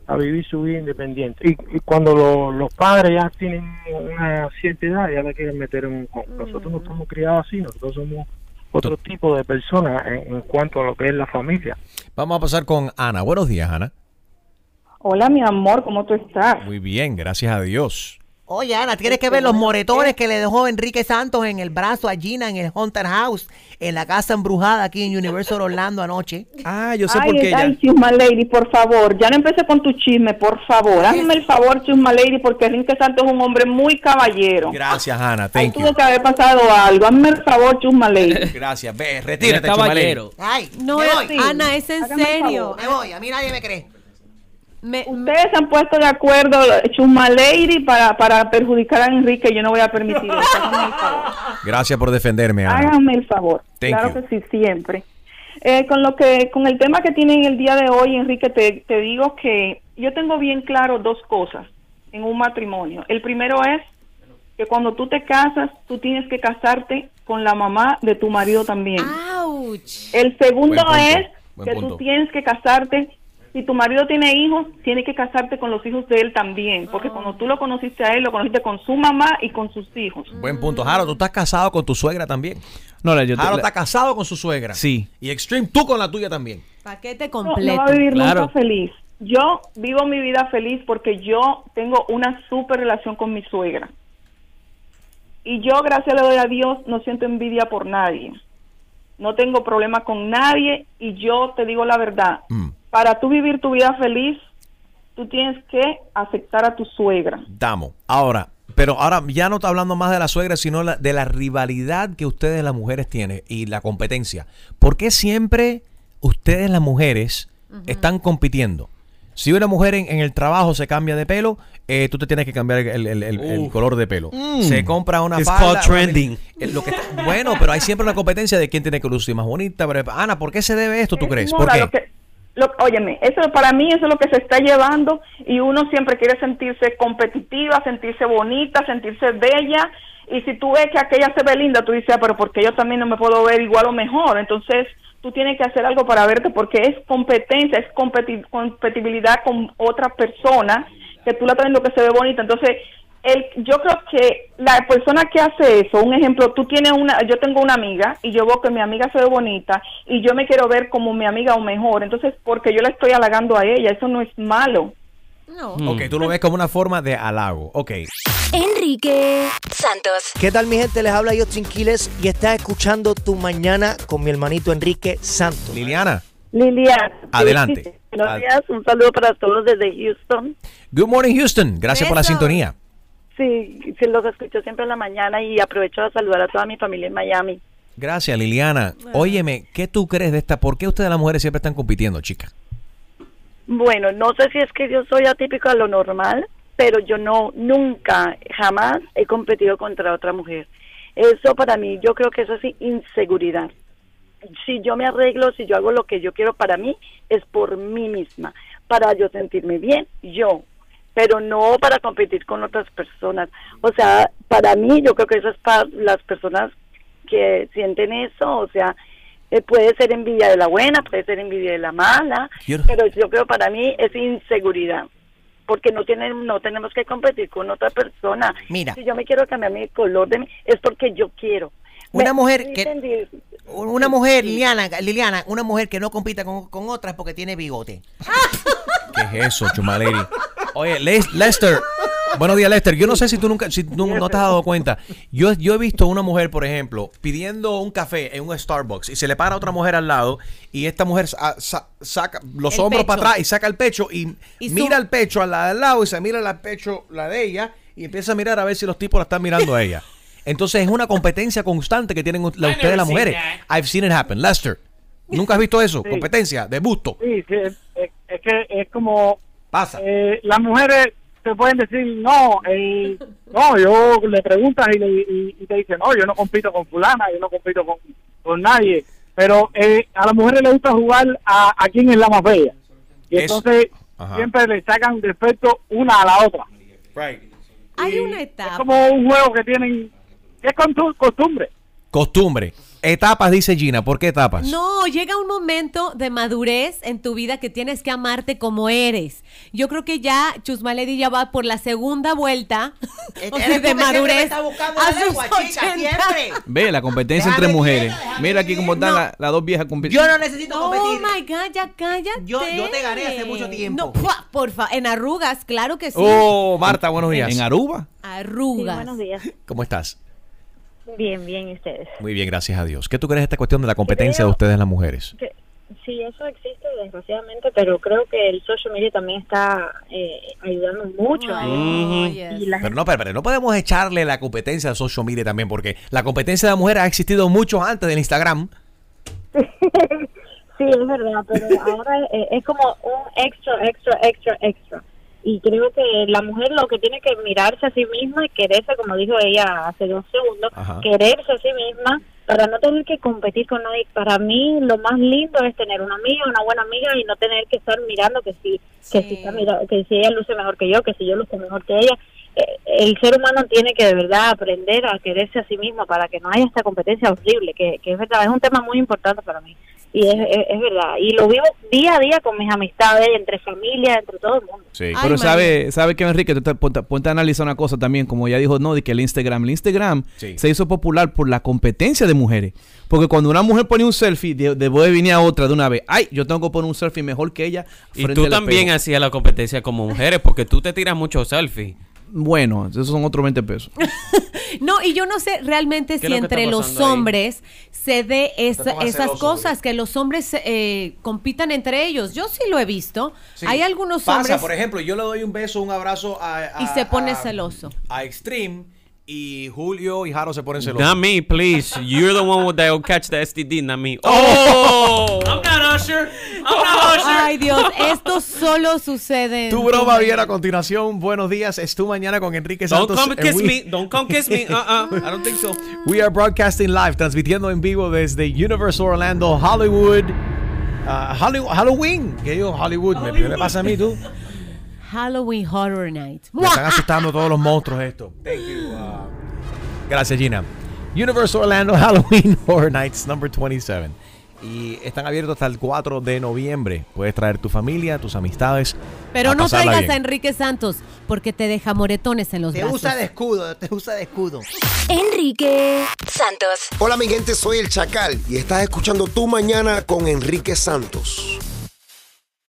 a vivir su vida independiente. Y, y cuando lo- los padres ya tienen una cierta edad, ya la quieren meter en un... Nosotros no estamos criados así, nosotros somos otro tipo de personas en, en cuanto a lo que es la familia. Vamos a pasar con Ana. Buenos días, Ana. Hola, mi amor, ¿cómo tú estás? Muy bien, gracias a Dios. Oye, Ana, tienes que ver los moretones que le dejó Enrique Santos en el brazo a Gina en el Hunter House, en la casa embrujada aquí en Universal Orlando anoche. Ah, yo ay, ay, Chusma Lady, por favor, ya no empecé con tu chisme, por favor. Hazme el favor, Chusma Lady, porque Enrique Santos es un hombre muy caballero. Gracias, Ana. Thank you. tuvo que haber pasado algo. Hazme el favor, Chusma Lady. Gracias. Ve, retírate, Chumaley. caballero. Ay, No, me voy. es- Ana, es en Hágame serio. Me voy, a mí nadie me cree. Ustedes se han puesto de acuerdo, Chusma Lady, para, para perjudicar a Enrique. Yo no voy a permitir eso. Háganme el favor. Gracias por defenderme, Ana. Háganme el favor. Thank claro you. que sí, siempre. Eh, con lo que, con el tema que tienen el día de hoy, Enrique, te, te digo que yo tengo bien claro dos cosas en un matrimonio. El primero es que cuando tú te casas, tú tienes que casarte con la mamá de tu marido también. El segundo es buen que punto. tú tienes que casarte. Si tu marido tiene hijos, tienes que casarte con los hijos de él también, porque cuando tú lo conociste a él, lo conociste con su mamá y con sus hijos. Buen punto. Jaro, tú estás casado con tu suegra también. No, la- yo te- Jaro la- está casado con su suegra. Sí. Y Extreme, tú con la tuya también. Paquete No, completo. no va a vivir nunca feliz. Yo vivo mi vida feliz porque yo tengo una super relación con mi suegra. Y yo, gracias le doy a Dios, no siento envidia por nadie. No tengo problema con nadie y yo te digo la verdad. Para tú vivir tu vida feliz, tú tienes que aceptar a tu suegra. Damos. Ahora, pero ahora ya no está hablando más de la suegra, sino la- de la rivalidad que ustedes las mujeres tienen y la competencia. ¿Por qué siempre ustedes las mujeres están compitiendo? Si una mujer en, en el trabajo se cambia de pelo, eh, tú te tienes que cambiar el, el- el- el Uf. color de pelo. Mm. Se compra una It's falda. called trending. Eh, lo que está- bueno, pero hay siempre una competencia de quién tiene que lucir más bonita. Pero, Ana, ¿por qué se debe esto, tú crees? ¿Por moda, qué? Lo óyeme, eso para mí eso es lo que se está llevando y uno siempre quiere sentirse competitiva, sentirse bonita, sentirse bella. Y si tú ves que aquella se ve linda, tú dices, ah, pero porque yo también no me puedo ver igual o mejor, entonces tú tienes que hacer algo para verte porque es competencia, es competi- con otra persona que tú la estás viendo que se ve bonita, entonces el, yo creo que la persona que hace eso, un ejemplo, tú tienes una, yo tengo una amiga y yo veo que mi amiga se ve bonita y yo me quiero ver como mi amiga o mejor, entonces porque yo la estoy halagando a ella, eso no es malo. No. Ok, tú lo ves como una forma de halago. Ok. Enrique Santos. ¿Qué tal mi gente? Les habla Justin Quiles y estás escuchando Tu Mañana con mi hermanito Enrique Santos. Liliana. Liliana. Adelante. Sí, Buenos días, un saludo para todos desde Houston. Good morning, Houston. Gracias por la sintonía. Sí, sí, los escucho siempre en la mañana y aprovecho a saludar a toda mi familia en Miami. Gracias, Liliana. Óyeme, ¿qué tú crees de esta? ¿Por qué ustedes las mujeres siempre están compitiendo, chica? Bueno, no sé si es que yo soy atípico a lo normal, pero yo no, nunca, jamás he competido contra otra mujer. Eso para mí, yo creo que eso es inseguridad. Si yo me arreglo, si yo hago lo que yo quiero para mí, es por mí misma, para yo sentirme bien, yo, pero no para competir con otras personas. O sea, para mí, yo creo que eso es para las personas que sienten eso, o sea, Eh, puede ser envidia de la buena, puede ser envidia de la mala, Quiero- pero yo creo para mí es inseguridad. Porque no tienen, no tenemos que competir con otra persona. Mira. Si yo me quiero cambiar mi color de mi, es porque yo quiero. Una Me- mujer que- entendí. Una mujer, Liliana, Liliana, una mujer que no compita con, con otras porque tiene bigote. ¿Qué es eso, Chumaleri? Oye, Les- Lester. Buenos días, Lester. Yo no sé si tú nunca, si tú no te has dado cuenta. Yo, yo he visto una mujer, por ejemplo, pidiendo un café en un Starbucks y se le para otra mujer al lado y esta mujer sa- sa- saca los El hombros pecho. para atrás y saca el pecho y, mira el pecho a la de al lado y se mira el pecho la de ella y empieza a mirar a ver si los tipos la están mirando a ella. Entonces es una competencia constante que tienen la- ustedes las mujeres. I've seen it happen. Lester, ¿nunca has visto eso? Sí. Competencia de busto. Sí, sí, es, es- es que es como... Pasa. eh, las mujeres te pueden decir, no, eh, no, yo le preguntas y, le, y, y te dicen, no, yo no compito con fulana, yo no compito con, con nadie. Pero eh, a las mujeres les gusta jugar a, a quién es la más bella. Y Eso. entonces Ajá. siempre le sacan defecto una a la otra. Hay Y una Es etapa. como un juego que tienen, que es costumbre. Costumbre. Etapas, dice Gina. ¿Por qué etapas? No, llega un momento de madurez en tu vida que tienes que amarte como eres. Yo creo que ya Chusmaledi ya va por la segunda vuelta o sea, de madurez a la sus lengua, chica, 80. siempre. Ve la competencia Déjame entre mujeres. déjame Mira aquí cómo están No. la- las dos viejas compitiendo. Yo no necesito Oh competir. my God, ya cállate. Yo- yo te gané hace mucho tiempo. No, por favor, en arrugas, claro que sí. Oh, Marta, buenos días. En Aruba. Arrugas. buenos días. ¿Cómo estás? Bien, bien, ¿y ustedes? Muy bien, gracias a Dios. ¿Qué tú crees de esta cuestión de la competencia de ustedes las mujeres? Que, sí, eso existe desgraciadamente, pero creo que el social media también está eh, ayudando mucho a la Pero no, pero, pero no podemos echarle la competencia a social media también, porque la competencia de mujeres ha existido mucho antes del Instagram. Sí, es verdad, pero ahora eh, es como un extra, extra, extra, extra. Y creo que la mujer lo que tiene que mirarse a sí misma y quererse, como dijo ella hace dos segundos, Ajá. quererse a sí misma para no tener que competir con nadie. Para mí lo más lindo es tener una amiga, una buena amiga y no tener que estar mirando que si, que si, está mira- que si ella luce mejor que yo, que si yo luce mejor que ella. Eh, el ser humano tiene que de verdad aprender a quererse a sí mismo para que no haya esta competencia horrible, que, que es verdad, es un tema muy importante para mí. Y es, es, es verdad. Y lo vivo día a día con mis amistades, entre familia, entre todo el mundo. Sí. Pero sabe, sabe que Enrique, te- ponte, ponte a analizar una cosa también, como ya dijo no, de que el Instagram, el Instagram Sí. se hizo popular por la competencia de mujeres. Porque cuando una mujer pone un selfie, de, de de venir a otra de una vez, ay, yo tengo que poner un selfie mejor que ella. Y frente tú también espejo". hacías la competencia como mujeres porque tú te tiras muchos selfies. Bueno, esos son otros 20 pesos. No, y yo no sé realmente ¿Qué si lo entre los ahí? hombres se dé esa- esas cosas, que los hombres eh, compitan entre ellos. Yo sí lo he visto. Sí. Hay algunos Pasa, hombres por ejemplo, yo le doy un beso, un abrazo a, a- y se pone a- celoso. a Extreme y Julio y Jaro se ponen celosos. Not me, please. You're the one that will catch the STD, not me. Oh, I'm not Usher. I'm not Usher. Ay, Dios, esto solo sucede. Tu broma viene a continuación. Buenos días, es tu mañana con Enrique Don't Santos. come and kiss we- me. Don't come kiss me. Uh-uh. I don't think so. We are broadcasting live, transmitiendo en vivo desde Universal Orlando, Hollywood. Holly- Halloween. ¿Qué digo Hollywood? ¿Me, ¿Me pasa a mí tú? Halloween Horror Night. Me están asustando todos los monstruos esto. Thank you. uh, gracias, Gina. Universal Orlando Halloween Horror Nights number 27. Y están abiertos hasta el 4 de noviembre. Puedes traer tu familia, tus amistades. Pero a no traigas bien. a Enrique Santos porque te deja moretones en los Te brazos. usa de escudo, te usa de escudo. Enrique Santos. Hola mi gente, soy el Chacal y estás escuchando Tu Mañana con Enrique Santos.